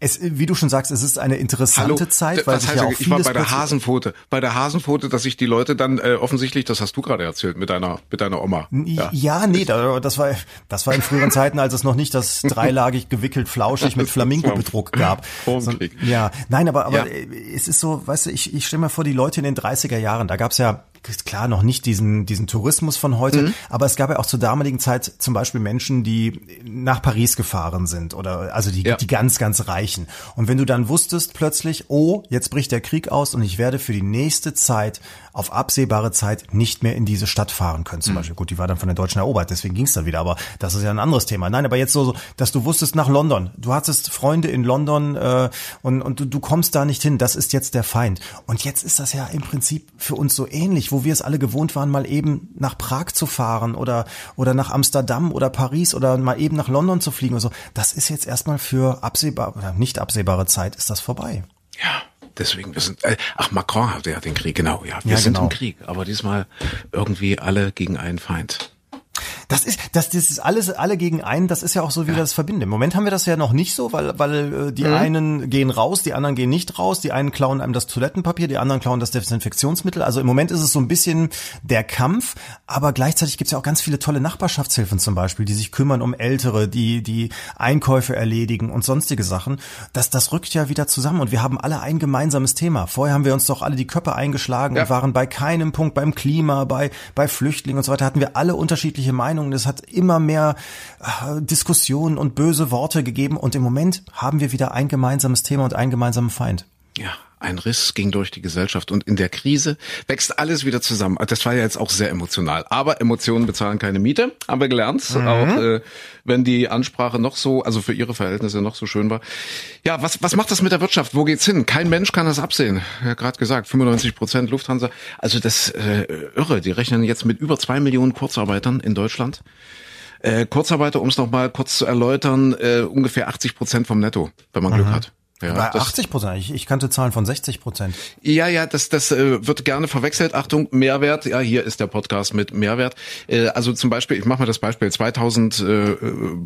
es, wie du schon sagst, es ist eine interessante Zeit, weil sich ja auch ich war bei der Hasenpfote. Bei der Hasenpfote, dass sich die Leute dann äh, offensichtlich, das hast du gerade erzählt mit deiner mit deiner Oma. Ja. nee, da- das war, das war in früheren Zeiten, als es noch nicht das dreilagig gewickelt flauschig mit Flamingo-Bedruck gab. Vor dem So-. Ja, nein, aber, aber Ja. es ist so, weißt du, ich, ich stelle mir vor, die Leute in den 30er Jahren, da gab's ja klar noch nicht diesen, diesen Tourismus von heute, Mhm. aber es gab ja auch zur damaligen Zeit zum Beispiel Menschen, die nach Paris gefahren sind oder also die, Ja. die ganz, ganz Reichen. Und wenn du dann wusstest plötzlich, oh, jetzt bricht der Krieg aus und ich werde für die nächste Zeit auf absehbare Zeit nicht mehr in diese Stadt fahren können. Mhm. Zum Beispiel, gut, die war dann von den Deutschen erobert, deswegen ging's dann wieder, aber das ist ja ein anderes Thema. Nein, aber jetzt so, so dass du wusstest nach London. Du hattest Freunde in London äh, und, und du, du kommst da nicht hin, das ist jetzt der Feind. Und jetzt ist das ja im Prinzip für uns so ähnlich, wo wir es alle gewohnt waren, mal eben nach Prag zu fahren oder, oder nach Amsterdam oder Paris oder mal eben nach London zu fliegen oder so. Das ist jetzt erstmal für absehbar, oder nicht absehbare Zeit ist das vorbei. Ja, deswegen, wir sind, äh, ach, Macron hatte ja den Krieg, genau, ja. Wir Ja, sind genau. im Krieg, aber diesmal irgendwie alle gegen einen Feind. Das ist, das, das ist alles, alle gegen einen, das ist ja auch so wie ja. das Verbinden. Im Moment haben wir das ja noch nicht so, weil, weil äh, die mhm. einen gehen raus, die anderen gehen nicht raus, die einen klauen einem das Toilettenpapier, die anderen klauen das Desinfektionsmittel. Also im Moment ist es so ein bisschen der Kampf, aber gleichzeitig gibt's ja auch ganz viele tolle Nachbarschaftshilfen zum Beispiel, die sich kümmern um Ältere, die die Einkäufe erledigen und sonstige Sachen. Das, das rückt ja wieder zusammen und wir haben alle ein gemeinsames Thema. Vorher haben wir uns doch alle die Köpfe eingeschlagen ja. und waren bei keinem Punkt beim Klima, bei, bei Flüchtlingen und so weiter, hatten wir alle unterschiedliche Meinungen. Es hat immer mehr äh, Diskussionen und böse Worte gegeben und im Moment haben wir wieder ein gemeinsames Thema und einen gemeinsamen Feind. Ja, ein Riss ging durch die Gesellschaft und in der Krise wächst alles wieder zusammen. Das war ja jetzt auch sehr emotional. Aber Emotionen bezahlen keine Miete, haben wir gelernt. Mhm. Auch äh, wenn die Ansprache noch so, also für ihre Verhältnisse noch so schön war. Ja, was, was macht das mit der Wirtschaft? Wo geht's hin? Kein Mensch kann das absehen. Ja, gerade gesagt, 95 Prozent Lufthansa. Also das äh, irre. Die rechnen jetzt mit über zwei Millionen Kurzarbeitern in Deutschland. Äh, Kurzarbeiter, um es nochmal kurz zu erläutern, äh, ungefähr 80 Prozent vom Netto, wenn man Glück mhm. hat. Ja, Bei 80 Prozent. Ich, ich kannte Zahlen von 60 Prozent. Ja, ja, das, das äh, wird gerne verwechselt. Achtung, Mehrwert. Ja, hier ist der Podcast mit Mehrwert. Äh, also zum Beispiel, ich mache mal das Beispiel 2000 äh,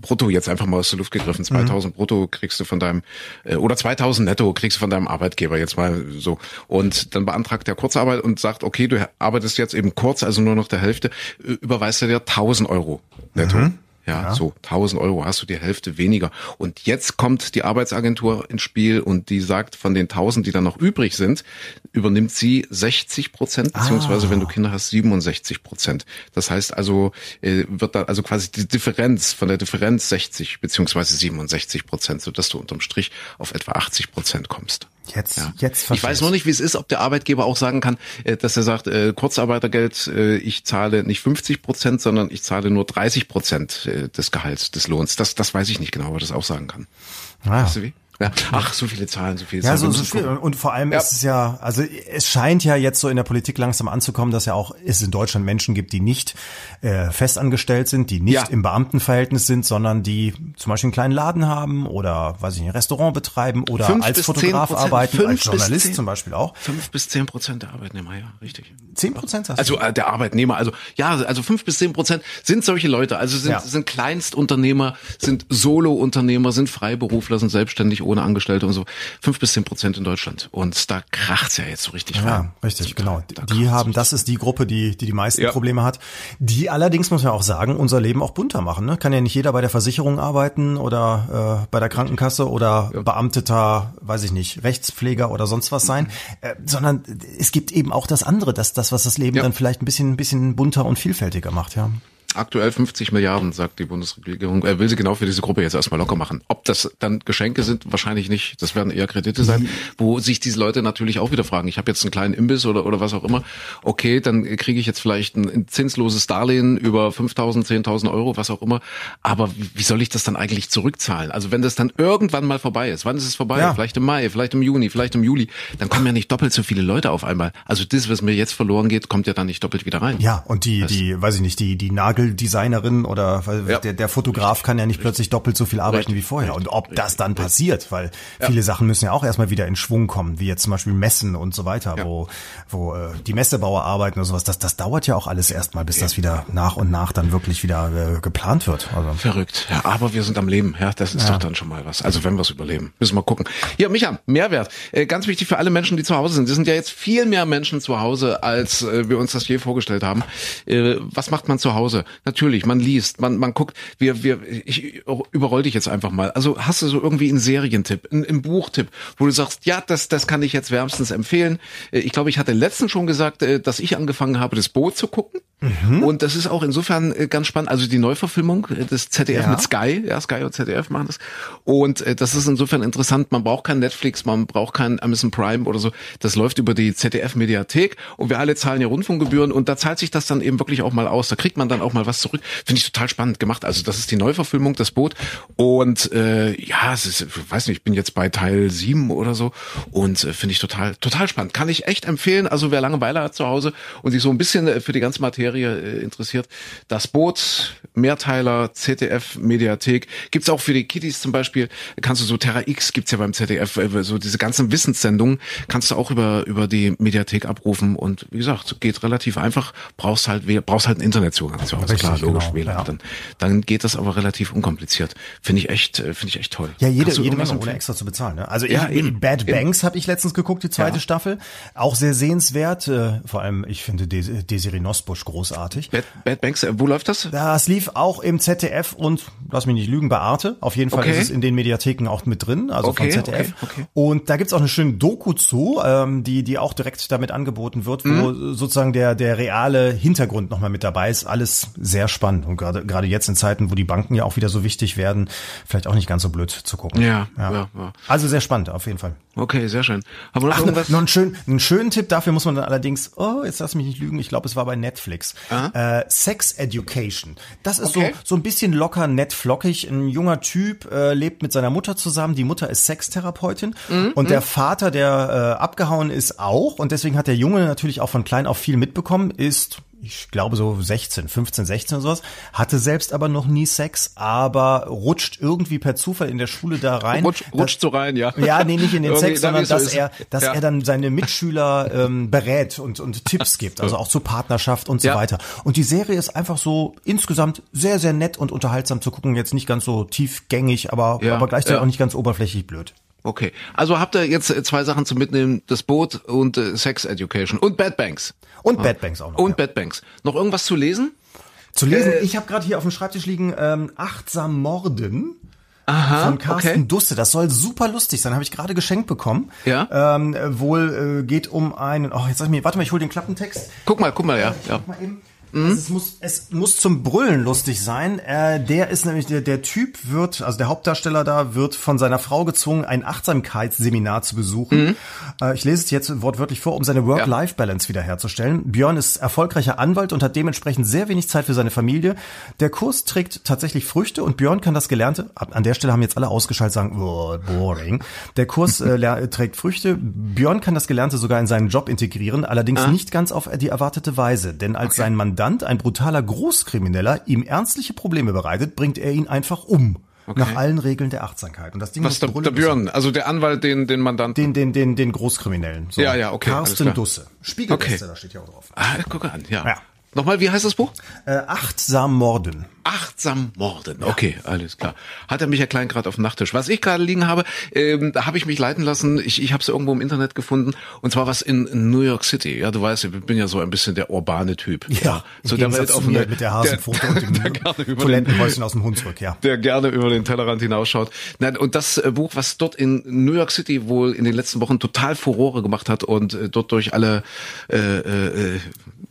brutto, jetzt einfach mal aus der Luft gegriffen. 2000 mhm. brutto kriegst du von deinem, äh, oder 2000 netto kriegst du von deinem Arbeitgeber jetzt mal so. Und dann beantragt der Kurzarbeit und sagt, okay, du arbeitest jetzt eben kurz, also nur noch der Hälfte, überweist er dir 1000 Euro netto. Mhm. Ja, ja, so 1000 Euro hast du die Hälfte weniger. Und jetzt kommt die Arbeitsagentur ins Spiel und die sagt, von den 1000, die dann noch übrig sind, übernimmt sie 60 Prozent, beziehungsweise ah. wenn du Kinder hast, 67 Prozent. Das heißt also, äh, wird da also quasi die Differenz von der Differenz 60 beziehungsweise 67 Prozent, sodass du unterm Strich auf etwa 80 Prozent kommst. Jetzt, ja. jetzt Ich weiß noch nicht, wie es ist, ob der Arbeitgeber auch sagen kann, äh, dass er sagt, äh, Kurzarbeitergeld, äh, ich zahle nicht 50 Prozent, sondern ich zahle nur 30 Prozent des Gehalts, des Lohns. Das, das weiß ich nicht genau, ob er das auch sagen kann. Ah. Weißt du wie? Ja. Ach, so viele Zahlen, so viele Zahlen. Ja, so, so viel. Und vor allem ja. ist es ja, also es scheint ja jetzt so in der Politik langsam anzukommen, dass ja auch es in Deutschland Menschen gibt, die nicht äh, festangestellt sind, die nicht ja. im Beamtenverhältnis sind, sondern die zum Beispiel einen kleinen Laden haben oder, weiß ich nicht, ein Restaurant betreiben oder fünf als Fotograf arbeiten, als Journalist 10, zum Beispiel auch. Fünf bis zehn Prozent der Arbeitnehmer, ja, richtig. Zehn Prozent? Also äh, der Arbeitnehmer, also ja, also fünf bis zehn Prozent sind solche Leute, also sind, ja. sind Kleinstunternehmer, sind Solo-Unternehmer, sind Freiberufler, sind selbstständig ohne Angestellte und so fünf bis zehn Prozent in Deutschland. Und da kracht's ja jetzt so richtig Ja, rein. richtig, genau. Die haben, das ist die Gruppe, die die, die meisten ja. Probleme hat. Die allerdings, muss man auch sagen, unser Leben auch bunter machen. Ne? Kann ja nicht jeder bei der Versicherung arbeiten oder äh, bei der Krankenkasse oder ja. Beamteter, weiß ich nicht, Rechtspfleger oder sonst was sein, äh, sondern es gibt eben auch das andere, das, das was das Leben ja. dann vielleicht ein bisschen, ein bisschen bunter und vielfältiger macht, ja. Aktuell 50 Milliarden, sagt die Bundesregierung. Er will sie genau für diese Gruppe jetzt erstmal locker machen. Ob das dann Geschenke sind, wahrscheinlich nicht. Das werden eher Kredite sein, wo sich diese Leute natürlich auch wieder fragen. Ich habe jetzt einen kleinen Imbiss oder, oder was auch immer. Okay, dann kriege ich jetzt vielleicht ein zinsloses Darlehen über 5.000, 10.000 Euro, was auch immer. Aber wie soll ich das dann eigentlich zurückzahlen? Also wenn das dann irgendwann mal vorbei ist, wann ist es vorbei? Ja. Vielleicht im Mai, vielleicht im Juni, vielleicht im Juli. Dann kommen ja nicht doppelt so viele Leute auf einmal. Also das, was mir jetzt verloren geht, kommt ja dann nicht doppelt wieder rein. Ja, und die, die, weiß ich nicht, die, die Nagel Modeldesignerin oder ja. der, der Fotograf kann ja nicht plötzlich doppelt so viel arbeiten Richtig. wie vorher. Und ob das dann passiert, weil ja. viele Sachen müssen ja auch erstmal wieder in Schwung kommen, wie jetzt zum Beispiel Messen und so weiter, ja. wo, wo äh, die Messebauer arbeiten und sowas. Das, das dauert ja auch alles erstmal, bis das wieder nach und nach dann wirklich wieder äh, geplant wird. Also. Verrückt. Ja, aber wir sind am Leben. Ja, das ist doch dann schon mal was. Also wenn wir es überleben, müssen wir gucken. Ja, Micha, Mehrwert. Äh, ganz wichtig für alle Menschen, die zu Hause sind. Es sind ja jetzt viel mehr Menschen zu Hause, als äh, wir uns das je vorgestellt haben. Äh, was macht man zu Hause? Natürlich, man liest, man, man guckt, wir, wir, ich überroll dich jetzt einfach mal. Also hast du so irgendwie einen Serientipp, einen, einen Buchtipp, wo du sagst, ja, das, das kann ich jetzt wärmstens empfehlen. Äh, ich glaube, ich hatte letztens schon gesagt, äh, dass ich angefangen habe, das Boot zu gucken. Mhm. Und das ist auch insofern äh, ganz spannend. Also die Neuverfilmung des ZDF ja. mit Sky, ja, Sky und ZDF machen das. Und das ist insofern interessant. Man braucht kein Netflix, man braucht kein Amazon Prime oder so. Das läuft über die ZDF-Mediathek und wir alle zahlen ja Rundfunkgebühren und da zahlt sich das dann eben wirklich auch mal aus. Da kriegt man dann auch mal was zurück. Finde ich total spannend gemacht. Also das ist die Neuverfilmung, das Boot. Und äh, ja, es ist, ich weiß nicht, ich bin jetzt bei Teil sieben oder so und äh, finde ich total, total spannend. Kann ich echt empfehlen. Also wer Langeweile hat zu Hause und sich so ein bisschen äh, für die ganze Materie äh, interessiert, das Boot, Mehrteiler, ZDF, Mediathek. Gibt's auch für die Kiddies zum Beispiel, kannst du so Terra X gibt's ja beim ZDF, äh, so diese ganzen Wissenssendungen kannst du auch über, über die Mediathek abrufen und wie gesagt, geht relativ einfach, brauchst halt, brauchst halt einen Internetzugang zu Ist Richtig, klar, logisch, genau, WLAN. ja. Dann, dann geht das aber relativ unkompliziert. Finde ich echt, äh, finde ich echt toll. Ja, jede, jede irgendwas Menge, ohne extra zu bezahlen. Ne? Also Ja, ich, eben, Bad eben. Banks habe ich letztens geguckt, die zweite Ja. Staffel. Auch sehr sehenswert. Äh, vor allem, ich finde Des Desiree Nosbusch großartig. Bad, Bad Banks, äh, wo läuft das? Das lief auch im ZDF und, lass mich nicht lügen, bei Arte. Auf jeden Fall Okay. ist es in den Mediatheken auch mit drin, also Okay, von ZDF. okay, okay. Und da gibt's auch eine schöne Doku zu, ähm, die, die auch direkt damit angeboten wird, wo Mhm. sozusagen der, der reale Hintergrund nochmal mit dabei ist. Alles sehr spannend. Und gerade, gerade jetzt in Zeiten, wo die Banken ja auch wieder so wichtig werden, vielleicht auch nicht ganz so blöd zu gucken. Ja, ja, ja. Also sehr spannend, auf jeden Fall. Okay, sehr schön. Haben wir noch Ach, irgendwas? noch einen schönen, einen schönen Tipp dafür muss man dann allerdings, oh, jetzt lass mich nicht lügen, ich glaube, es war bei Netflix. Äh, Sex Education. Das ist Okay. so, so ein bisschen locker, nett, flockig. Ein junger Typ äh, lebt mit seiner Mutter zusammen. Die Mutter ist Sextherapeutin Mhm, und der Vater, der äh, abgehauen ist, auch. Und deswegen hat der Junge natürlich auch von klein auf viel mitbekommen, ist ich glaube so 16, 15, 16 oder sowas, hatte selbst aber noch nie Sex, aber rutscht irgendwie per Zufall in der Schule da rein. Rutsch, rutscht so rein, ja. Ja, nee, nicht in den Irgendwie, Sex, sondern so dass ist. er, dass Ja. er dann seine Mitschüler ähm, berät und, und Tipps gibt, also auch zur Partnerschaft und so Ja. weiter. Und die Serie ist einfach so insgesamt sehr, sehr nett und unterhaltsam zu gucken. Jetzt nicht ganz so tiefgängig, aber, Ja, aber gleichzeitig auch nicht ganz oberflächlich blöd. Okay, also habt ihr jetzt äh, zwei Sachen zum Mitnehmen, das Boot und äh, Sex Education und Bad Banks. Und Bad Banks auch noch. Und ja. Bad Banks. Noch irgendwas zu lesen? Zu lesen, Äh, ich habe gerade hier auf dem Schreibtisch liegen ähm, Achtsam Morden. Aha, von Carsten okay. Dusse. Das soll super lustig sein. Habe ich gerade geschenkt bekommen. Ja. Ähm, äh, wohl äh, geht um einen. Oh, jetzt sag ich mir, warte mal, ich hole den Klappentext. Guck mal, guck mal, ja. ja. Mal eben. Mhm. Also es, muss, es muss zum Brüllen lustig sein. Äh, der ist nämlich, der, der Typ wird, also der Hauptdarsteller da, wird von seiner Frau gezwungen, ein Achtsamkeitsseminar zu besuchen. Mhm. Äh, ich lese es jetzt wortwörtlich vor, um seine Work-Life-Balance wiederherzustellen. Björn ist erfolgreicher Anwalt und hat dementsprechend sehr wenig Zeit für seine Familie. Der Kurs trägt tatsächlich Früchte und Björn kann das Gelernte, an der Stelle haben jetzt alle ausgeschaltet, sagen, oh, boring. Der Kurs äh, ler- trägt Früchte. Björn kann das Gelernte sogar in seinen Job integrieren, allerdings nicht ganz auf die erwartete Weise. Denn als sein Mandant, ein brutaler Großkrimineller, ihm ernstliche Probleme bereitet, bringt er ihn einfach um. Nach allen Regeln der Achtsamkeit. Und das Ding Was muss der, der Björn, also der Anwalt, den, den Mandanten. den, den, den, den Großkriminellen. So. Ja, ja, okay, Carsten. Dusse. Spiegelbestseller steht hier auch drauf. Ah, guck an, ja. Ja. Nochmal, wie heißt das Buch? Äh, achtsam morden. Achtsam morden. Okay, alles klar. Hat er mich ja klein gerade auf dem Nachttisch. Was ich gerade liegen habe, ähm, da habe ich mich leiten lassen. Ich, ich habe es irgendwo im Internet gefunden. Und zwar was in New York City. Ja, du weißt, ich bin ja so ein bisschen der urbane Typ. so im Gegensatz zu mir mit der Hasenfoto und der dem gerne über den, Toilettenhäuschen aus dem Hunsrück, ja. der gerne über den Tellerrand hinausschaut. Nein, und das äh, Buch, was dort in New York City wohl in den letzten Wochen total Furore gemacht hat und äh, dort durch alle äh, äh,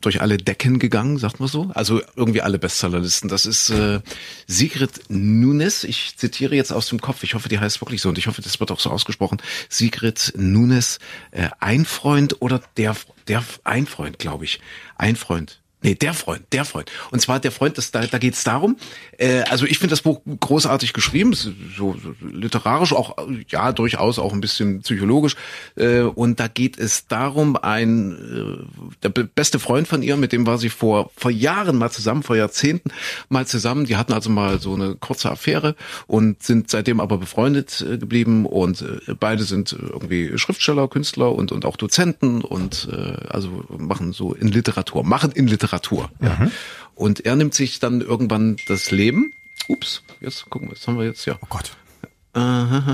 durch alle Decken gegangen, sagt man so. Also irgendwie alle Bestsellerlisten. Das ist äh, Sigrid Nunes. Ich zitiere jetzt aus dem Kopf. Ich hoffe, die heißt wirklich so und ich hoffe, das wird auch so ausgesprochen. Sigrid Nunes, äh, ein Freund oder der der ein Freund, glaube ich, ein Freund. Nee, der Freund, der Freund. Und zwar der Freund, das, da, da geht es darum, äh, also ich finde das Buch großartig geschrieben, so, so literarisch, auch ja durchaus auch ein bisschen psychologisch. Äh, und da geht es darum, ein äh, der be- beste Freund von ihr, mit dem war sie vor, vor Jahren mal zusammen, vor Jahrzehnten mal zusammen. Die hatten also mal so eine kurze Affäre und sind seitdem aber befreundet äh, geblieben und äh, beide sind irgendwie Schriftsteller, Künstler und, und auch Dozenten und äh, also machen so in Literatur, machen in Literatur. Ja. Und er nimmt sich dann irgendwann das Leben. Ups, jetzt gucken wir, was haben wir jetzt? Ja. Oh Gott.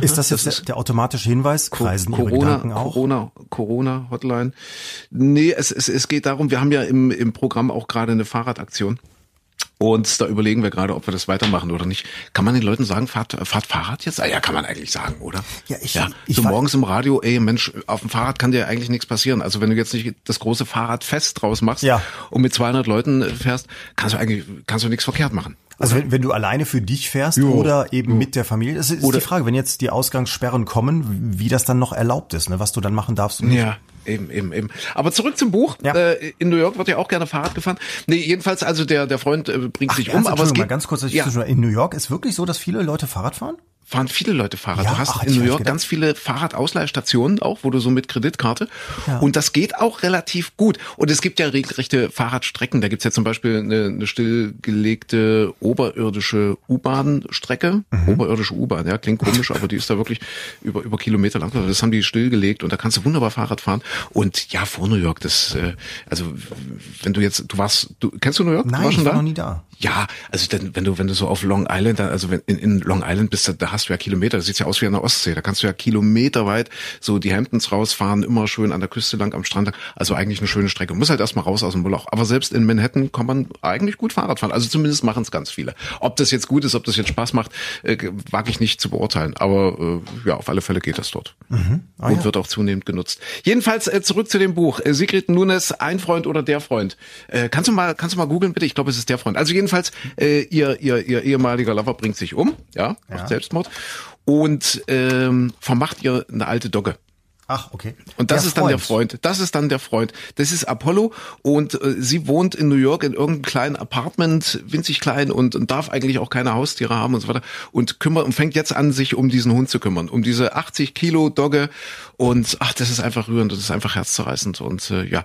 Ist das jetzt der, der automatische Hinweis? Kreisen Corona? Corona, Corona Hotline. Nee, es, es, es geht darum, wir haben ja im, im Programm auch gerade eine Fahrradaktion. Und da überlegen wir gerade, ob wir das weitermachen oder nicht. Kann man den Leuten sagen, fahrt, fahrt Fahrrad jetzt? Ah, ja, kann man eigentlich sagen, oder? Ja, ich- ja, ich so war- morgens im Radio, ey Mensch, auf dem Fahrrad kann dir eigentlich nichts passieren. Also wenn du jetzt nicht das große Fahrradfest draus machst Ja. und mit 200 Leuten fährst, kannst du eigentlich, kannst du nichts verkehrt machen. Also wenn, wenn du alleine für dich fährst Jo. oder eben mit der Familie, das ist Oder- die Frage, wenn jetzt die Ausgangssperren kommen, wie das dann noch erlaubt ist, ne, was du dann machen darfst. und nicht. Ja, eben, eben, eben. Aber zurück zum Buch. Ja. Äh, in New York wird ja auch gerne Fahrrad gefahren. Nee, jedenfalls, also der, der Freund äh, bringt sich um, aber es geht, mal ganz kurz, ja, in New York ist wirklich so, dass viele Leute Fahrrad fahren? fahren viele Leute Fahrrad. Ja, du hast ach, in New York ganz viele Fahrradausleihstationen auch, wo du so mit Kreditkarte. Ja. Und das geht auch relativ gut. Und es gibt ja regelrechte Fahrradstrecken. Da gibt's ja zum Beispiel eine, eine stillgelegte oberirdische U-Bahn-Strecke. Mhm. Oberirdische U-Bahn, ja, klingt komisch, aber die ist da wirklich über, über Kilometer lang. Das haben die stillgelegt und da kannst du wunderbar Fahrrad fahren. Und ja, vor New York, das, äh, also wenn du jetzt, du warst, du kennst du New York? du Nein, warst ich schon war da? noch nie da. Ja, also denn, wenn du wenn du so auf Long Island, also wenn in, in Long Island bist, da hast du ja Kilometer. Das sieht ja aus wie an der Ostsee. Da kannst du ja kilometerweit so die Hamptons rausfahren, immer schön an der Küste lang am Strand. Also eigentlich eine schöne Strecke. Muss halt erstmal raus aus dem Moloch. Aber selbst in Manhattan kann man eigentlich gut Fahrrad fahren. Also zumindest machen es ganz viele. Ob das jetzt gut ist, ob das jetzt Spaß macht, äh, wage ich nicht zu beurteilen. Aber äh, ja, auf alle Fälle geht das dort mhm. ah, und ja. wird auch zunehmend genutzt. Jedenfalls äh, zurück zu dem Buch. Äh, Sigrid Nunes, ein Freund oder der Freund. Äh, kannst du mal kannst du mal googeln bitte? Ich glaube, es ist der Freund. Also jedenfalls, äh, ihr, ihr, ihr ehemaliger Lover bringt sich um, ja, ja. Selbstmord und ähm, vermacht ihr eine alte Dogge. Ach, okay. Und das der ist dann der Freund. Das ist dann der Freund. Das ist Apollo und äh, sie wohnt in New York in irgendeinem kleinen Apartment, winzig klein und, und darf eigentlich auch keine Haustiere haben und so weiter und kümmert und fängt jetzt an, sich um diesen Hund zu kümmern, um diese 80 Kilo Dogge und ach, das ist einfach rührend, das ist einfach herzzerreißend und äh, ja,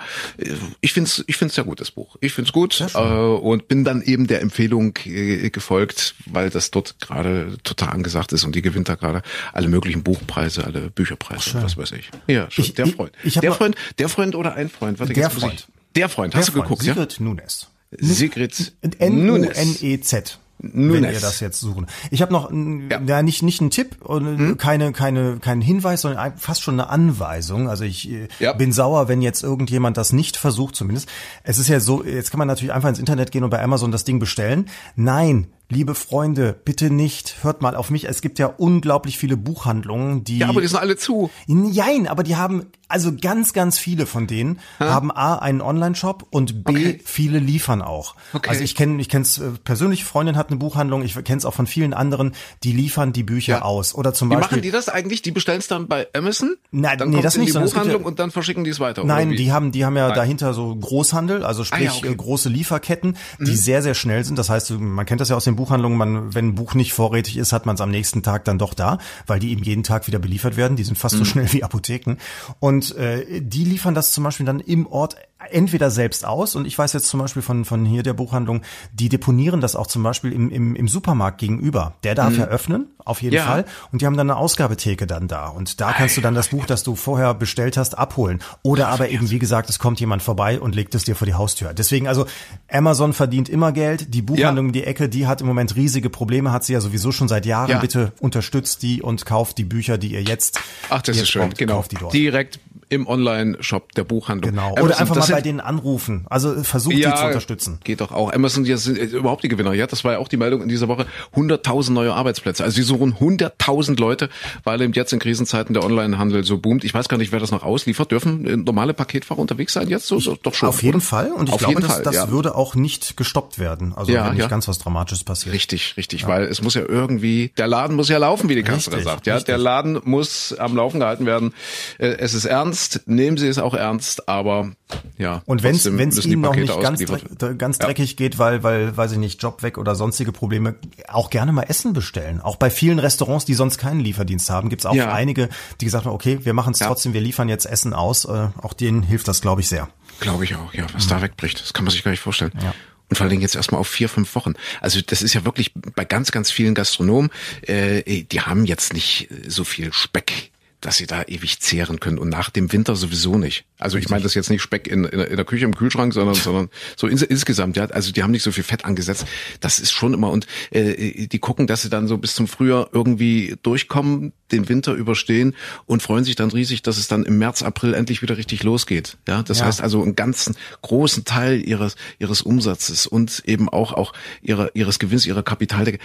ich find's, ich find's sehr gut das Buch. Ich find's gut äh, und bin dann eben der Empfehlung äh, gefolgt, weil das dort gerade total angesagt ist und die gewinnt da gerade alle möglichen Buchpreise, alle Bücherpreise, was weiß ich. Ja, schon. Ich, der Freund. Ich, ich der Freund, der Freund oder ein Freund? Warte, der Freund. Der Freund. Hast der du geguckt? Sigrid ja? Nunes. Sigrid N-U-N-E-Z. Nunes. wenn ihr das jetzt suchen. Ich habe noch ja. ja. nicht nicht einen Tipp und hm? keine keine keinen Hinweis, sondern fast schon eine Anweisung. Also ich ja. bin sauer, wenn jetzt irgendjemand das nicht versucht zumindest. Es ist ja so, jetzt kann man natürlich einfach ins Internet gehen und bei Amazon das Ding bestellen. Nein, Liebe Freunde, bitte nicht, hört mal auf mich. Es gibt ja unglaublich viele Buchhandlungen, die. Ja, aber die sind alle zu. Nein, aber die haben, also ganz, ganz viele von denen ha? haben A, einen Online-Shop und B, okay. viele liefern auch. Okay. Also ich kenne, ich kenne es äh, persönlich, Freundin hat eine Buchhandlung, ich kenne es auch von vielen anderen, die liefern die Bücher ja. aus. Oder zum Wie Beispiel. machen die das eigentlich? Die bestellen es dann bei Amazon? Nein, dann nee, das nicht, in die Buchhandlung ja, und dann verschicken die es weiter. Nein, die haben, die haben ja Nein. dahinter so Großhandel, also sprich ah, ja, okay. große Lieferketten, die mhm. sehr, sehr schnell sind. Das heißt, man kennt das ja aus den Buchhandlungen, man, wenn ein Buch nicht vorrätig ist, hat man es am nächsten Tag dann doch da, weil die eben jeden Tag wieder beliefert werden. Die sind fast mhm. so schnell wie Apotheken. Und äh, die liefern das zum Beispiel dann im Ort entweder selbst aus und ich weiß jetzt zum Beispiel von, von hier der Buchhandlung, die deponieren das auch zum Beispiel im, im, im Supermarkt gegenüber. Der darf mhm. ja öffnen, auf jeden ja. Fall. Und die haben dann eine Ausgabetheke dann da. Und da kannst du dann das Buch, das du vorher bestellt hast, abholen. Oder aber eben, wie gesagt, es kommt jemand vorbei und legt es dir vor die Haustür. Deswegen also, Amazon verdient immer Geld. Die Buchhandlung ja. die Ecke, die hat im Moment riesige Probleme, hat sie ja sowieso schon seit Jahren. Ja. Bitte unterstützt die und kauft die Bücher, die ihr jetzt. Ach, das ist schön. Braucht, genau. Direkt im Online-Shop der Buchhandlung. Genau. Amazon, Oder einfach mal bei denen anrufen. Also versucht ja, die zu unterstützen. Geht doch auch. Amazon, die sind überhaupt die Gewinner. Ja, das war ja auch die Meldung in dieser Woche. 100.000 neue Arbeitsplätze. Also sie suchen 100.000 Leute, weil eben jetzt in Krisenzeiten der Onlinehandel so boomt. Ich weiß gar nicht, wer das noch ausliefert. Dürfen äh, normale Paketfahrer unterwegs sein jetzt? So, so doch schon. Auf jeden oder? Fall. Und ich Auf glaube, das, das ja. würde auch nicht gestoppt werden. Also ja, wenn nicht ja. ganz was Dramatisches passiert. Richtig, richtig. Weil es muss ja irgendwie, der Laden muss ja laufen, wie die Kanzlerin sagt. Ja, richtig. der Laden muss am Laufen gehalten werden. Äh, es ist ernst. Nehmen Sie es auch ernst, aber ja. Und wenn es Ihnen noch nicht ganz, dreck, ganz dreckig ja. geht, weil, weil, weiß ich nicht, Job weg oder sonstige Probleme, auch gerne mal Essen bestellen. Auch bei vielen Restaurants, die sonst keinen Lieferdienst haben, gibt's auch ja. einige, die gesagt haben, okay, wir machen es ja. trotzdem, wir liefern jetzt Essen aus. Äh, auch denen hilft das, glaube ich, sehr. Glaube ich auch, ja. Was mhm. da wegbricht, das kann man sich gar nicht vorstellen. Ja. Und vor allen Dingen jetzt erstmal auf vier, fünf Wochen. Also das ist ja wirklich bei ganz, ganz vielen Gastronomen, äh, die haben jetzt nicht so viel Speck dass sie da ewig zehren können und nach dem Winter sowieso nicht. Also ich meine das jetzt nicht Speck in, in, in der Küche im Kühlschrank, sondern sondern so ins, insgesamt. Ja, also die haben nicht so viel Fett angesetzt. Das ist schon immer und äh, die gucken, dass sie dann so bis zum Frühjahr irgendwie durchkommen, den Winter überstehen und freuen sich dann riesig, dass es dann im März, April endlich wieder richtig losgeht. Ja, das ja. heißt also einen ganzen großen Teil ihres ihres Umsatzes und eben auch auch ihrer ihres Gewinns, ihrer Kapitaldecke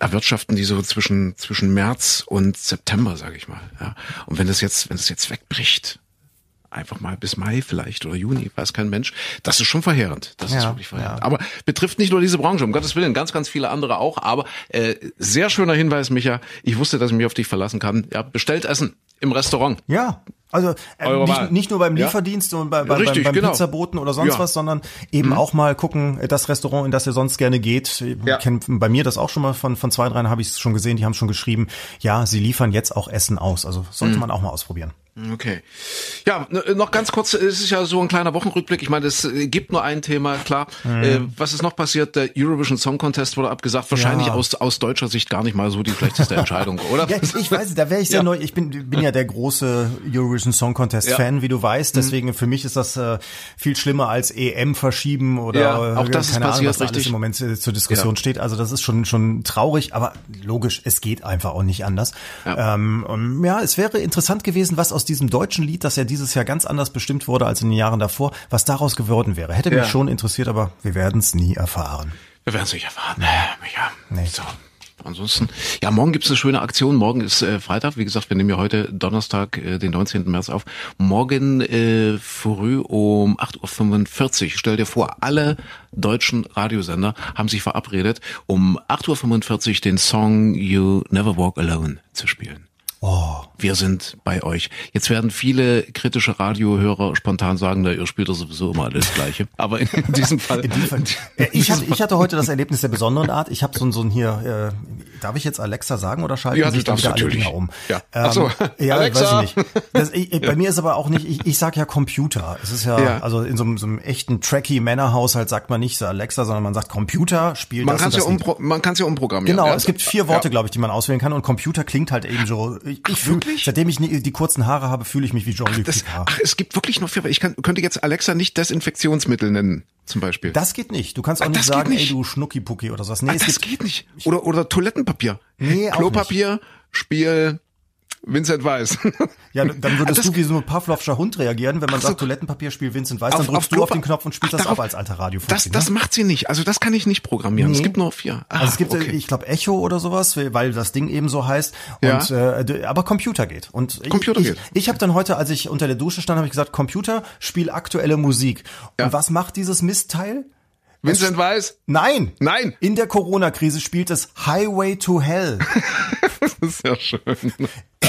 erwirtschaften die so zwischen zwischen März und September, sage ich mal. Ja. Und wenn das jetzt, wenn es jetzt wegbricht, einfach mal bis Mai vielleicht oder Juni, weiß kein Mensch. Das ist schon verheerend. Das ja, ist wirklich verheerend. Ja. Aber betrifft nicht nur diese Branche, um Gottes Willen, ganz, ganz viele andere auch. Aber äh, sehr schöner Hinweis, Micha. Ich wusste, dass ich mich auf dich verlassen kann. Ja, bestellt Essen im Restaurant. Ja, also äh, nicht, nicht, nur beim Lieferdienst ja? und bei, bei, Richtig, beim, beim genau. Pizzaboten oder sonst ja. was, sondern eben mhm. auch mal gucken, äh, das Restaurant, in das ihr sonst gerne geht. Ja. Kenn bei mir das auch schon mal von, von zwei, dreien habe ich es schon gesehen, die haben schon geschrieben, ja, sie liefern jetzt auch Essen aus. Also sollte mhm. man auch mal ausprobieren. Okay. Ja, noch ganz kurz, es ist ja so ein kleiner Wochenrückblick. Ich meine, es äh, gibt nur ein Thema, klar. Mhm. was ist noch passiert? Der Eurovision Song Contest wurde abgesagt. Wahrscheinlich ja. aus, aus deutscher Sicht gar nicht mal so die schlechteste Entscheidung, oder? Ja, ich weiß, da wäre ich sehr ja. neu. Ich bin, bin ja der große Eurovision Song Contest. Fan, wie du weißt. Mhm. Deswegen mhm. für mich ist das äh, viel schlimmer als EM verschieben oder ja, auch das keine ist passiert, Ahnung, was richtig. alles im Moment äh, zur Diskussion steht. Also das ist schon, schon traurig, aber logisch, es geht einfach auch nicht anders. Ja, ähm, ja es wäre interessant gewesen, was aus diesem deutschen Lied dass er dieses Jahr ganz anders bestimmt wurde als in den Jahren davor, was daraus geworden wäre. Hätte mich ja. schon interessiert, aber wir werden es nie erfahren. Wir werden es nicht erfahren. Ja. Nee. So. Ansonsten, ja, morgen gibt es eine schöne Aktion. Morgen ist äh, Freitag. Wie gesagt, wir nehmen ja heute Donnerstag, äh, den 19. März auf. Morgen äh, früh um 8.45 Uhr. Stell dir vor, alle deutschen Radiosender haben sich verabredet, um 8.45 Uhr den Song You Never Walk Alone zu spielen. Oh. Wir sind bei euch. Jetzt werden viele kritische Radiohörer spontan sagen, na, ihr spielt doch sowieso immer alles Gleiche. Aber in, in diesem Fall. In diesem Fall. ich, hatte, ich hatte heute das Erlebnis der besonderen Art. Ich habe so, so ein hier, äh, darf ich jetzt Alexa sagen oder schalten ja, sich dann wieder natürlich. alle um? Ja. Ähm, Ach so. ja, Alexa. weiß ich nicht. Das, ich, ja. Bei mir ist aber auch nicht, ich, ich sag ja Computer. Es ist ja, ja. also in so, so einem echten tracky Männerhaushalt sagt man nicht so Alexa, sondern man sagt Computer, spielt man das, kann's ja umpro Man kann es ja umprogrammieren. Genau, es gibt vier Worte, glaube ich, die man auswählen kann und Computer klingt halt eben so ich fühle, seitdem ich die kurzen Haare habe, fühle ich mich wie Jean-Luc Picard. Ach, es gibt wirklich nur vier. Ich kann, könnte jetzt Alexa nicht Desinfektionsmittel nennen, zum Beispiel. Das geht nicht. Du kannst auch ach, nicht sagen, nicht. ey, du Schnuckipucki oder sowas. Nee, ach, das geht nicht. Oder, oder Toilettenpapier. Nee, Klopapier, Spiel, Vincent Weiß. Ja, dann würdest das, du wie so ein Pavlovscher Hund reagieren, wenn man sagt, Toilettenpapier spielt Vincent Weiß, dann drückst auf du auf den Knopf und spielst Ach, das darauf, auch als alter Radio. Das, das macht sie nicht. Also das kann ich nicht programmieren. Nee. Es gibt nur vier. Ah, also es gibt, okay. ich glaube, Echo oder sowas, weil das Ding eben so heißt. Und, ja. äh, aber Computer geht. Und Computer ich, geht. Ich, ich habe dann heute, als ich unter der Dusche stand, habe ich gesagt, Computer, spiel aktuelle Musik. Und ja. was macht dieses Mistteil? Vincent Weiß? Nein. Nein. In der Corona-Krise spielt es Highway to Hell. das ist ja schön.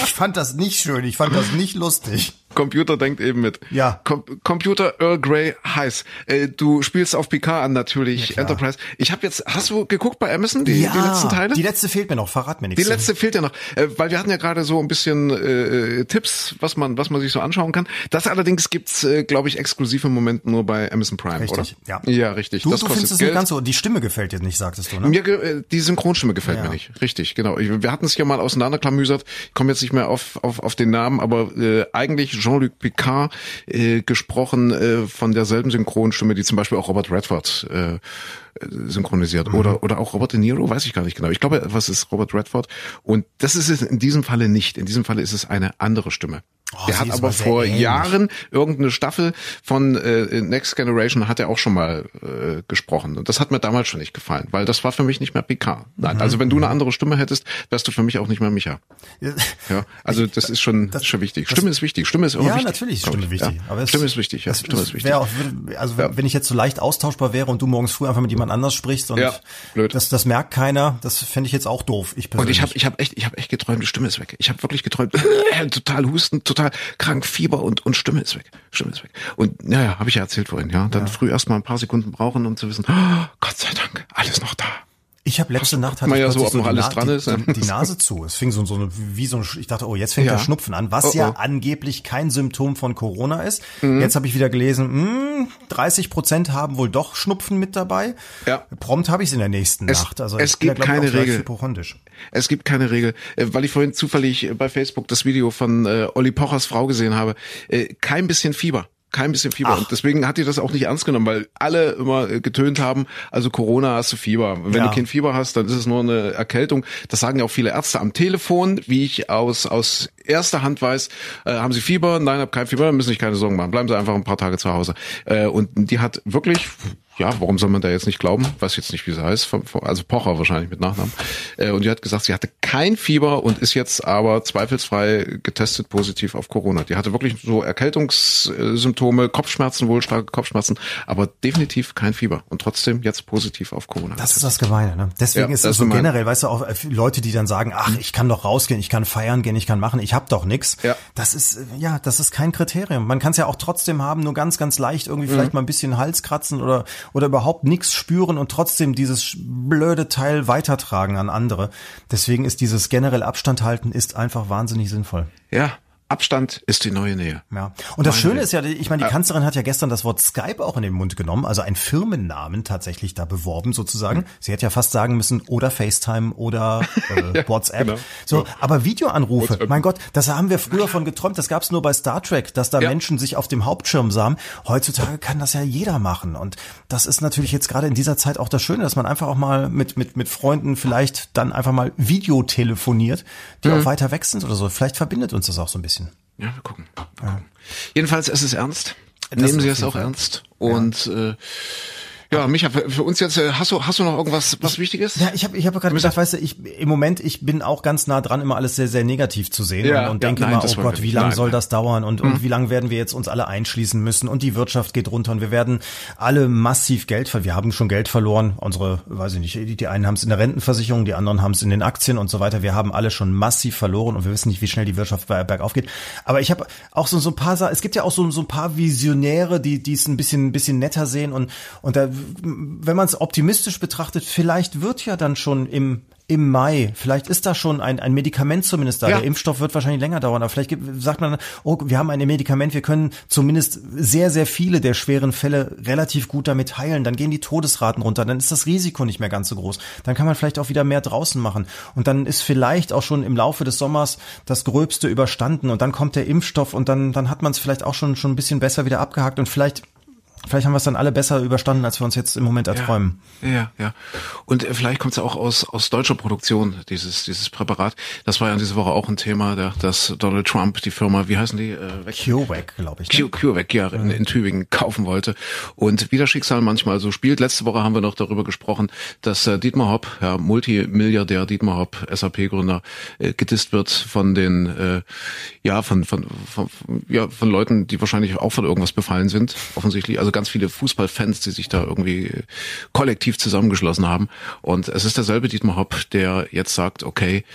Ich fand das nicht schön, ich fand das nicht lustig. Computer denkt eben mit. Ja. Com Computer Earl Grey heiß. Äh, du spielst auf Picard an natürlich, ja, Enterprise. Ich habe jetzt, hast du geguckt bei Amazon, die, ja, die letzten Teile? Die letzte fehlt mir noch, verrat mir nichts. Die letzte fehlt ja noch, äh, weil wir hatten ja gerade so ein bisschen äh, Tipps, was man, was man sich so anschauen kann. Das allerdings gibt's, äh, glaube ich, exklusiv im Moment nur bei Amazon Prime, richtig, oder? Ja. Ja, richtig. Du, das du findest es nicht ganz so, die Stimme gefällt dir nicht, sagtest du, ne? Mir, äh, die Synchronstimme gefällt ja. mir nicht, richtig, genau. Wir hatten es ja mal auseinanderklamüsert, ich komme jetzt nicht mehr auf, auf, auf den Namen, aber äh, eigentlich Jean-Luc Picard äh, gesprochen äh, von derselben Synchronstimme, die zum Beispiel auch Robert Redford äh, synchronisiert mhm. oder oder auch Robert De Niro, weiß ich gar nicht genau. Ich glaube, was ist Robert Redford und das ist es in diesem Falle nicht. In diesem Falle ist es eine andere Stimme. Oh, der hat aber vor ähnlich. Jahren irgendeine Staffel von äh, Next Generation hat er auch schon mal äh, gesprochen und das hat mir damals schon nicht gefallen, weil das war für mich nicht mehr Picard. Nein, mhm. also wenn du eine andere Stimme hättest, wärst du für mich auch nicht mehr Micha. Ja, also das ist schon das, schon wichtig. Stimme ist wichtig. Stimme ist immer ja, wichtig. Natürlich ist Stimme wichtig. Ja. Aber es, Stimme ist wichtig. Ja, es, Stimme ist wichtig. Auch, also ja. wenn ich jetzt so leicht austauschbar wäre und du morgens früh einfach mit jemand anders sprichst und ja, blöd. das das merkt keiner, das fände ich jetzt auch doof. Ich persönlich. Und ich habe ich habe echt ich habe echt geträumt, die Stimme ist weg. Ich habe wirklich geträumt, total husten, total krank, Fieber und und Stimme ist weg. Stimme ist weg. Und naja, habe ich ja erzählt vorhin, ja. Dann ja. früh erstmal ein paar Sekunden brauchen, um zu wissen, oh, Gott sei Dank, alles noch da. Ich habe letzte Nacht hatte ich ja so, noch alles dran ist. Die, die, Nase zu. Es fing so, so eine, wie so ein, ich dachte, oh, jetzt fängt ja. der Schnupfen an, was oh, oh. ja angeblich kein Symptom von Corona ist. Mhm. Jetzt habe ich wieder gelesen, mh, hm, 30 Prozent haben wohl doch Schnupfen mit dabei. Ja. Prompt habe ich es in der nächsten es, Nacht. Also es gibt ja, keine Regel. Es gibt keine Regel, äh, weil ich vorhin zufällig bei Facebook das Video von äh, Olli Pochers Frau gesehen habe. Äh, kein bisschen Fieber kein bisschen Fieber. Ach. Und deswegen hat die das auch nicht ernst genommen, weil alle immer äh, getönt haben, also Corona hast du Fieber. Wenn ja. du kein Fieber hast, dann ist es nur eine Erkältung. Das sagen ja auch viele Ärzte am Telefon, wie ich aus, aus erster Hand weiß, äh, haben sie Fieber? Nein, hab kein Fieber, dann müssen sich keine Sorgen machen. Bleiben sie einfach ein paar Tage zu Hause. Äh, und die hat wirklich ja, warum soll man da jetzt nicht glauben? Weiß jetzt nicht, wie sie heißt. Also Pocher wahrscheinlich mit Nachnamen. Äh, und die hat gesagt, sie hatte kein Fieber und ist jetzt aber zweifelsfrei getestet positiv auf Corona. Die hatte wirklich so Erkältungssymptome, Kopfschmerzen, wohl starke Kopfschmerzen, aber definitiv kein Fieber und trotzdem jetzt positiv auf Corona. Das ist das Gemeine, ne? Deswegen ja, ist es so generell, weißt du, auch äh, Leute, die dann sagen, ach, ich kann doch rausgehen, ich kann feiern gehen, ich kann machen, ich hab doch nix. Ja. Das ist, äh, ja, das ist kein Kriterium. Man kann es ja auch trotzdem haben, nur ganz, ganz leicht irgendwie mhm. vielleicht mal ein bisschen Hals kratzen oder oder überhaupt nichts spüren und trotzdem dieses blöde Teil weitertragen an andere. Deswegen ist dieses generell Abstand halten ist einfach wahnsinnig sinnvoll. Ja, Abstand ist die neue Nähe. Ja. Und das Schöne ist ja, ich meine, die Kanzlerin hat ja gestern das Wort Skype auch in den Mund genommen, also einen Firmennamen tatsächlich da beworben sozusagen. Mhm. Sie hätte ja fast sagen müssen oder FaceTime oder äh, ja, WhatsApp. Genau. So, aber Videoanrufe, WhatsApp. mein Gott, das haben wir früher von geträumt. Das gab es nur bei Star Trek, dass da ja. Menschen sich auf dem Hauptschirm sahen. Heutzutage kann das ja jeder machen. Und das ist natürlich jetzt gerade in dieser Zeit auch das Schöne, dass man einfach auch mal mit, mit, mit Freunden vielleicht dann einfach mal Video telefoniert, die mhm. auch weiter weg sind oder so. Vielleicht verbindet uns das auch so ein bisschen. Ja, wir gucken. Wir gucken. Jedenfalls, es ist ernst. Das Nehmen Sie es auch ernst. Und ja. äh, ja, Micha, für, für uns jetzt, äh, hast du, hast du noch irgendwas was Wichtiges? Ja, ich habe ich hab gerade gesagt, weißt du, ich im Moment, ich bin auch ganz nah dran, immer alles sehr, sehr negativ zu sehen ja, und, und ja, denke nein, immer, oh Gott, wie lange soll das dauern und, mhm. und wie lange werden wir jetzt uns alle einschließen müssen und die Wirtschaft geht runter und wir werden alle massiv Geld verlieren. Wir haben schon Geld verloren. Unsere, weiß ich nicht, die, die einen haben es in der Rentenversicherung, die anderen haben es in den Aktien und so weiter. Wir haben alle schon massiv verloren und wir wissen nicht, wie schnell die Wirtschaft bergauf geht. Aber ich habe auch so, so ein paar, es gibt ja auch so, so ein paar Visionäre, die, die es ein bisschen, ein bisschen netter sehen und, und da, wenn man es optimistisch betrachtet, vielleicht wird ja dann schon im im Mai, vielleicht ist da schon ein, ein Medikament zumindest da. Ja. Der Impfstoff wird wahrscheinlich länger dauern, aber vielleicht gibt, sagt man, oh, wir haben ein Medikament, wir können zumindest sehr, sehr viele der schweren Fälle relativ gut damit heilen. Dann gehen die Todesraten runter, dann ist das Risiko nicht mehr ganz so groß. Dann kann man vielleicht auch wieder mehr draußen machen. Und dann ist vielleicht auch schon im Laufe des Sommers das Gröbste überstanden und dann kommt der Impfstoff und dann, dann hat man es vielleicht auch schon, schon ein bisschen besser wieder abgehakt und vielleicht Vielleicht haben wir es dann alle besser überstanden, als wir uns jetzt im Moment erträumen. Ja, ja. ja. Und äh, vielleicht kommt es ja auch aus, aus deutscher Produktion, dieses, dieses Präparat. Das war ja diese Woche auch ein Thema, der, dass Donald Trump die Firma, wie heißen die? Äh, CureVac, glaube ich. Ne? CureVac, ja, in, in Tübingen kaufen wollte. Und wie das Schicksal manchmal so spielt. Letzte Woche haben wir noch darüber gesprochen, dass äh, Dietmar Hopp, ja, Multimilliardär Dietmar Hopp, SAP-Gründer, äh, gedisst wird von den, äh, ja, von, von, von, ja, von Leuten, die wahrscheinlich auch von irgendwas befallen sind, offensichtlich. Also ganz viele Fußballfans, die sich da irgendwie kollektiv zusammengeschlossen haben. Und es ist derselbe Dietmar Hopp, der jetzt sagt, okay,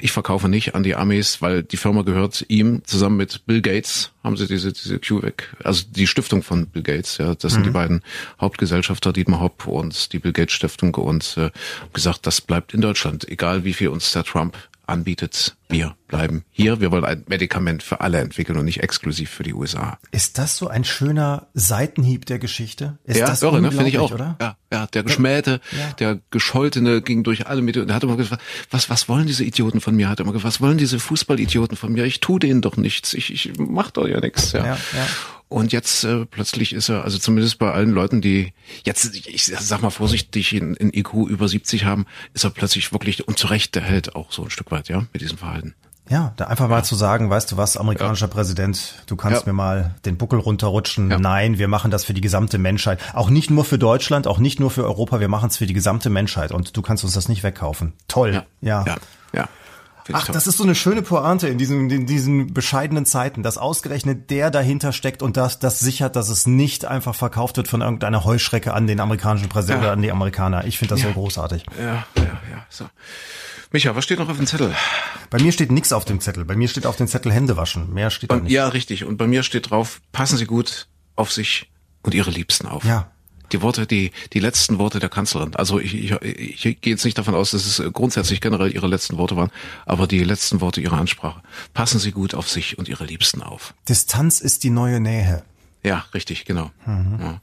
ich verkaufe nicht an die Amis, weil die Firma gehört ihm zusammen mit Bill Gates, haben sie diese, diese QVEC, also die Stiftung von Bill Gates, ja, das sind mhm. die beiden Hauptgesellschafter, Dietmar Hopp und die Bill Gates Stiftung und äh, gesagt, das bleibt in Deutschland, egal wie viel uns der Trump anbietet, wir bleiben hier. Wir wollen ein Medikament für alle entwickeln und nicht exklusiv für die USA. Ist das so ein schöner Seitenhieb der Geschichte? Ist ja, das irre, ne? finde ich auch. Oder? Ja, ja, der Geschmähte, ja. der Gescholtene ging durch alle Medien. Der hat immer gesagt, was, was wollen diese Idioten von mir? Hat immer gesagt, was wollen diese Fußballidioten von mir? Ich tu denen doch nichts. Ich, ich mach doch ja nichts. Ja. ja, ja. Und jetzt äh, plötzlich ist er, also zumindest bei allen Leuten, die jetzt, ich sag mal vorsichtig, in, in IQ über 70 haben, ist er plötzlich wirklich und zu Recht der Held auch so ein Stück weit, ja, mit diesem Verhalten. Ja, da einfach mal ja. zu sagen, weißt du was, amerikanischer ja. Präsident, du kannst ja. mir mal den Buckel runterrutschen. Nein, wir machen das für die gesamte Menschheit. Auch nicht nur für Deutschland, auch nicht nur für Europa, wir machen es für die gesamte Menschheit und du kannst uns das nicht wegkaufen. Toll. Ja. Ja. ja. Ach, das ist so eine schöne Pointe in diesen, in diesen bescheidenen Zeiten, dass ausgerechnet der dahinter steckt und das, das sichert, dass es nicht einfach verkauft wird von irgendeiner Heuschrecke an den amerikanischen Präsidenten ja. oder an die Amerikaner. Ich finde das ja. so großartig. Ja, ja, ja. So. Micha, was steht noch auf dem Zettel? Bei mir steht nichts auf dem Zettel. Bei mir steht auf dem Zettel Hände waschen. Mehr steht da nicht. Ja, richtig. Und bei mir steht drauf, passen Sie gut auf sich und Ihre Liebsten auf. Ja, die Worte, die, die letzten Worte der Kanzlerin. Also ich, ich, ich gehe jetzt nicht davon aus, dass es grundsätzlich generell ihre letzten Worte waren, aber die letzten Worte ihrer Ansprache. Passen Sie gut auf sich und Ihre Liebsten auf. Distanz ist die neue Nähe. Ja, richtig, genau. Mhm. Ja.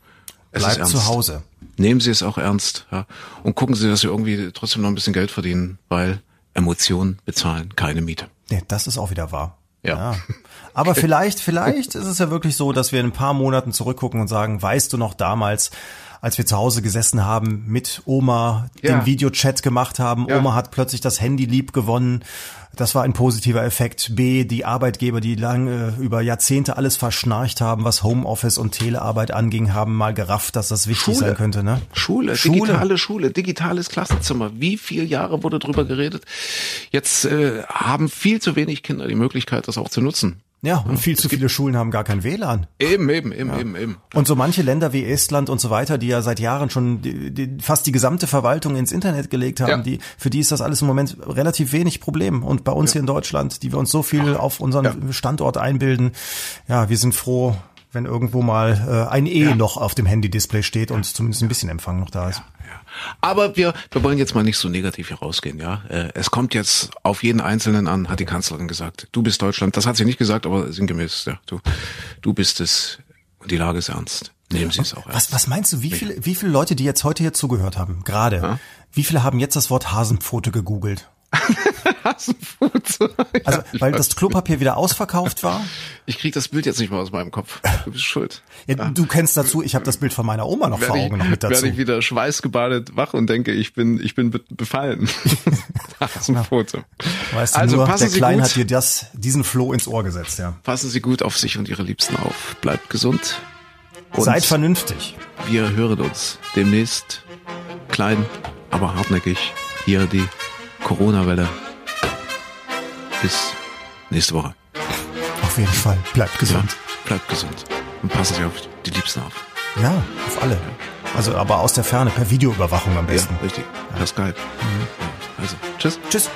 Es Bleibt zu Hause. Nehmen Sie es auch ernst, ja. Und gucken Sie, dass Sie irgendwie trotzdem noch ein bisschen Geld verdienen, weil Emotionen bezahlen keine Miete. Nee, das ist auch wieder wahr. Ja. ja. Aber vielleicht, vielleicht ist es ja wirklich so, dass wir in ein paar Monaten zurückgucken und sagen, weißt du noch damals, als wir zu Hause gesessen haben, mit Oma ja. den Videochat gemacht haben. Ja. Oma hat plötzlich das Handy lieb gewonnen. Das war ein positiver Effekt. B, die Arbeitgeber, die lange über Jahrzehnte alles verschnarcht haben, was Homeoffice und Telearbeit anging, haben mal gerafft, dass das wichtig Schule. sein könnte. Ne? Schule, Schule, digitale Schule, digitales Klassenzimmer. Wie viele Jahre wurde drüber geredet? Jetzt äh, haben viel zu wenig Kinder die Möglichkeit, das auch zu nutzen. Ja, und viel zu viele Schulen haben gar kein WLAN. Eben, eben, eben, ja. eben, eben. Und so manche Länder wie Estland und so weiter, die ja seit Jahren schon die, die, fast die gesamte Verwaltung ins Internet gelegt haben, ja. die, für die ist das alles im Moment relativ wenig Problem. Und bei uns ja. hier in Deutschland, die wir uns so viel auf unseren Standort einbilden, ja, wir sind froh, wenn irgendwo mal äh, ein E noch auf dem Handy-Display steht und zumindest ein bisschen Empfang noch da ist. Aber wir, wir wollen jetzt mal nicht so negativ hier rausgehen, ja. Äh, es kommt jetzt auf jeden Einzelnen an, hat die Kanzlerin gesagt. Du bist Deutschland. Das hat sie nicht gesagt, aber sinngemäß, ja. Du, du bist es und die Lage ist ernst. Nehmen Sie es auch ernst. Was, was meinst du, wie viele, wie viele Leute, die jetzt heute hier zugehört haben, gerade, ja? wie viele haben jetzt das Wort Hasenpfote gegoogelt? Hasenpfote. Also, weil das Klopapier wieder ausverkauft war? Ich krieg das Bild jetzt nicht mehr aus meinem Kopf. Du bist schuld. Ja, ja. Du kennst dazu, ich habe das Bild von meiner Oma noch vor Augen ich, noch mit dazu. Werde ich wieder schweißgebadet wach und denke, ich bin, ich bin befallen. Hasenpfote. Weißt du, also, nur, der Klein hat dir das, diesen Floh ins Ohr gesetzt, ja. Passen Sie gut auf sich und Ihre Liebsten auf. Bleibt gesund. Und Seid vernünftig. Wir hören uns demnächst klein, aber hartnäckig. Hier die Corona-Welle. Bis nächste Woche. Auf jeden Fall. Bleibt gesund. Ja, bleibt gesund. Und passen Sie auf die Liebsten auf. Ja, auf alle. Also aber aus der Ferne, per Videoüberwachung am besten. Ja, richtig. Per Skype. Mhm. Also, tschüss. Tschüss.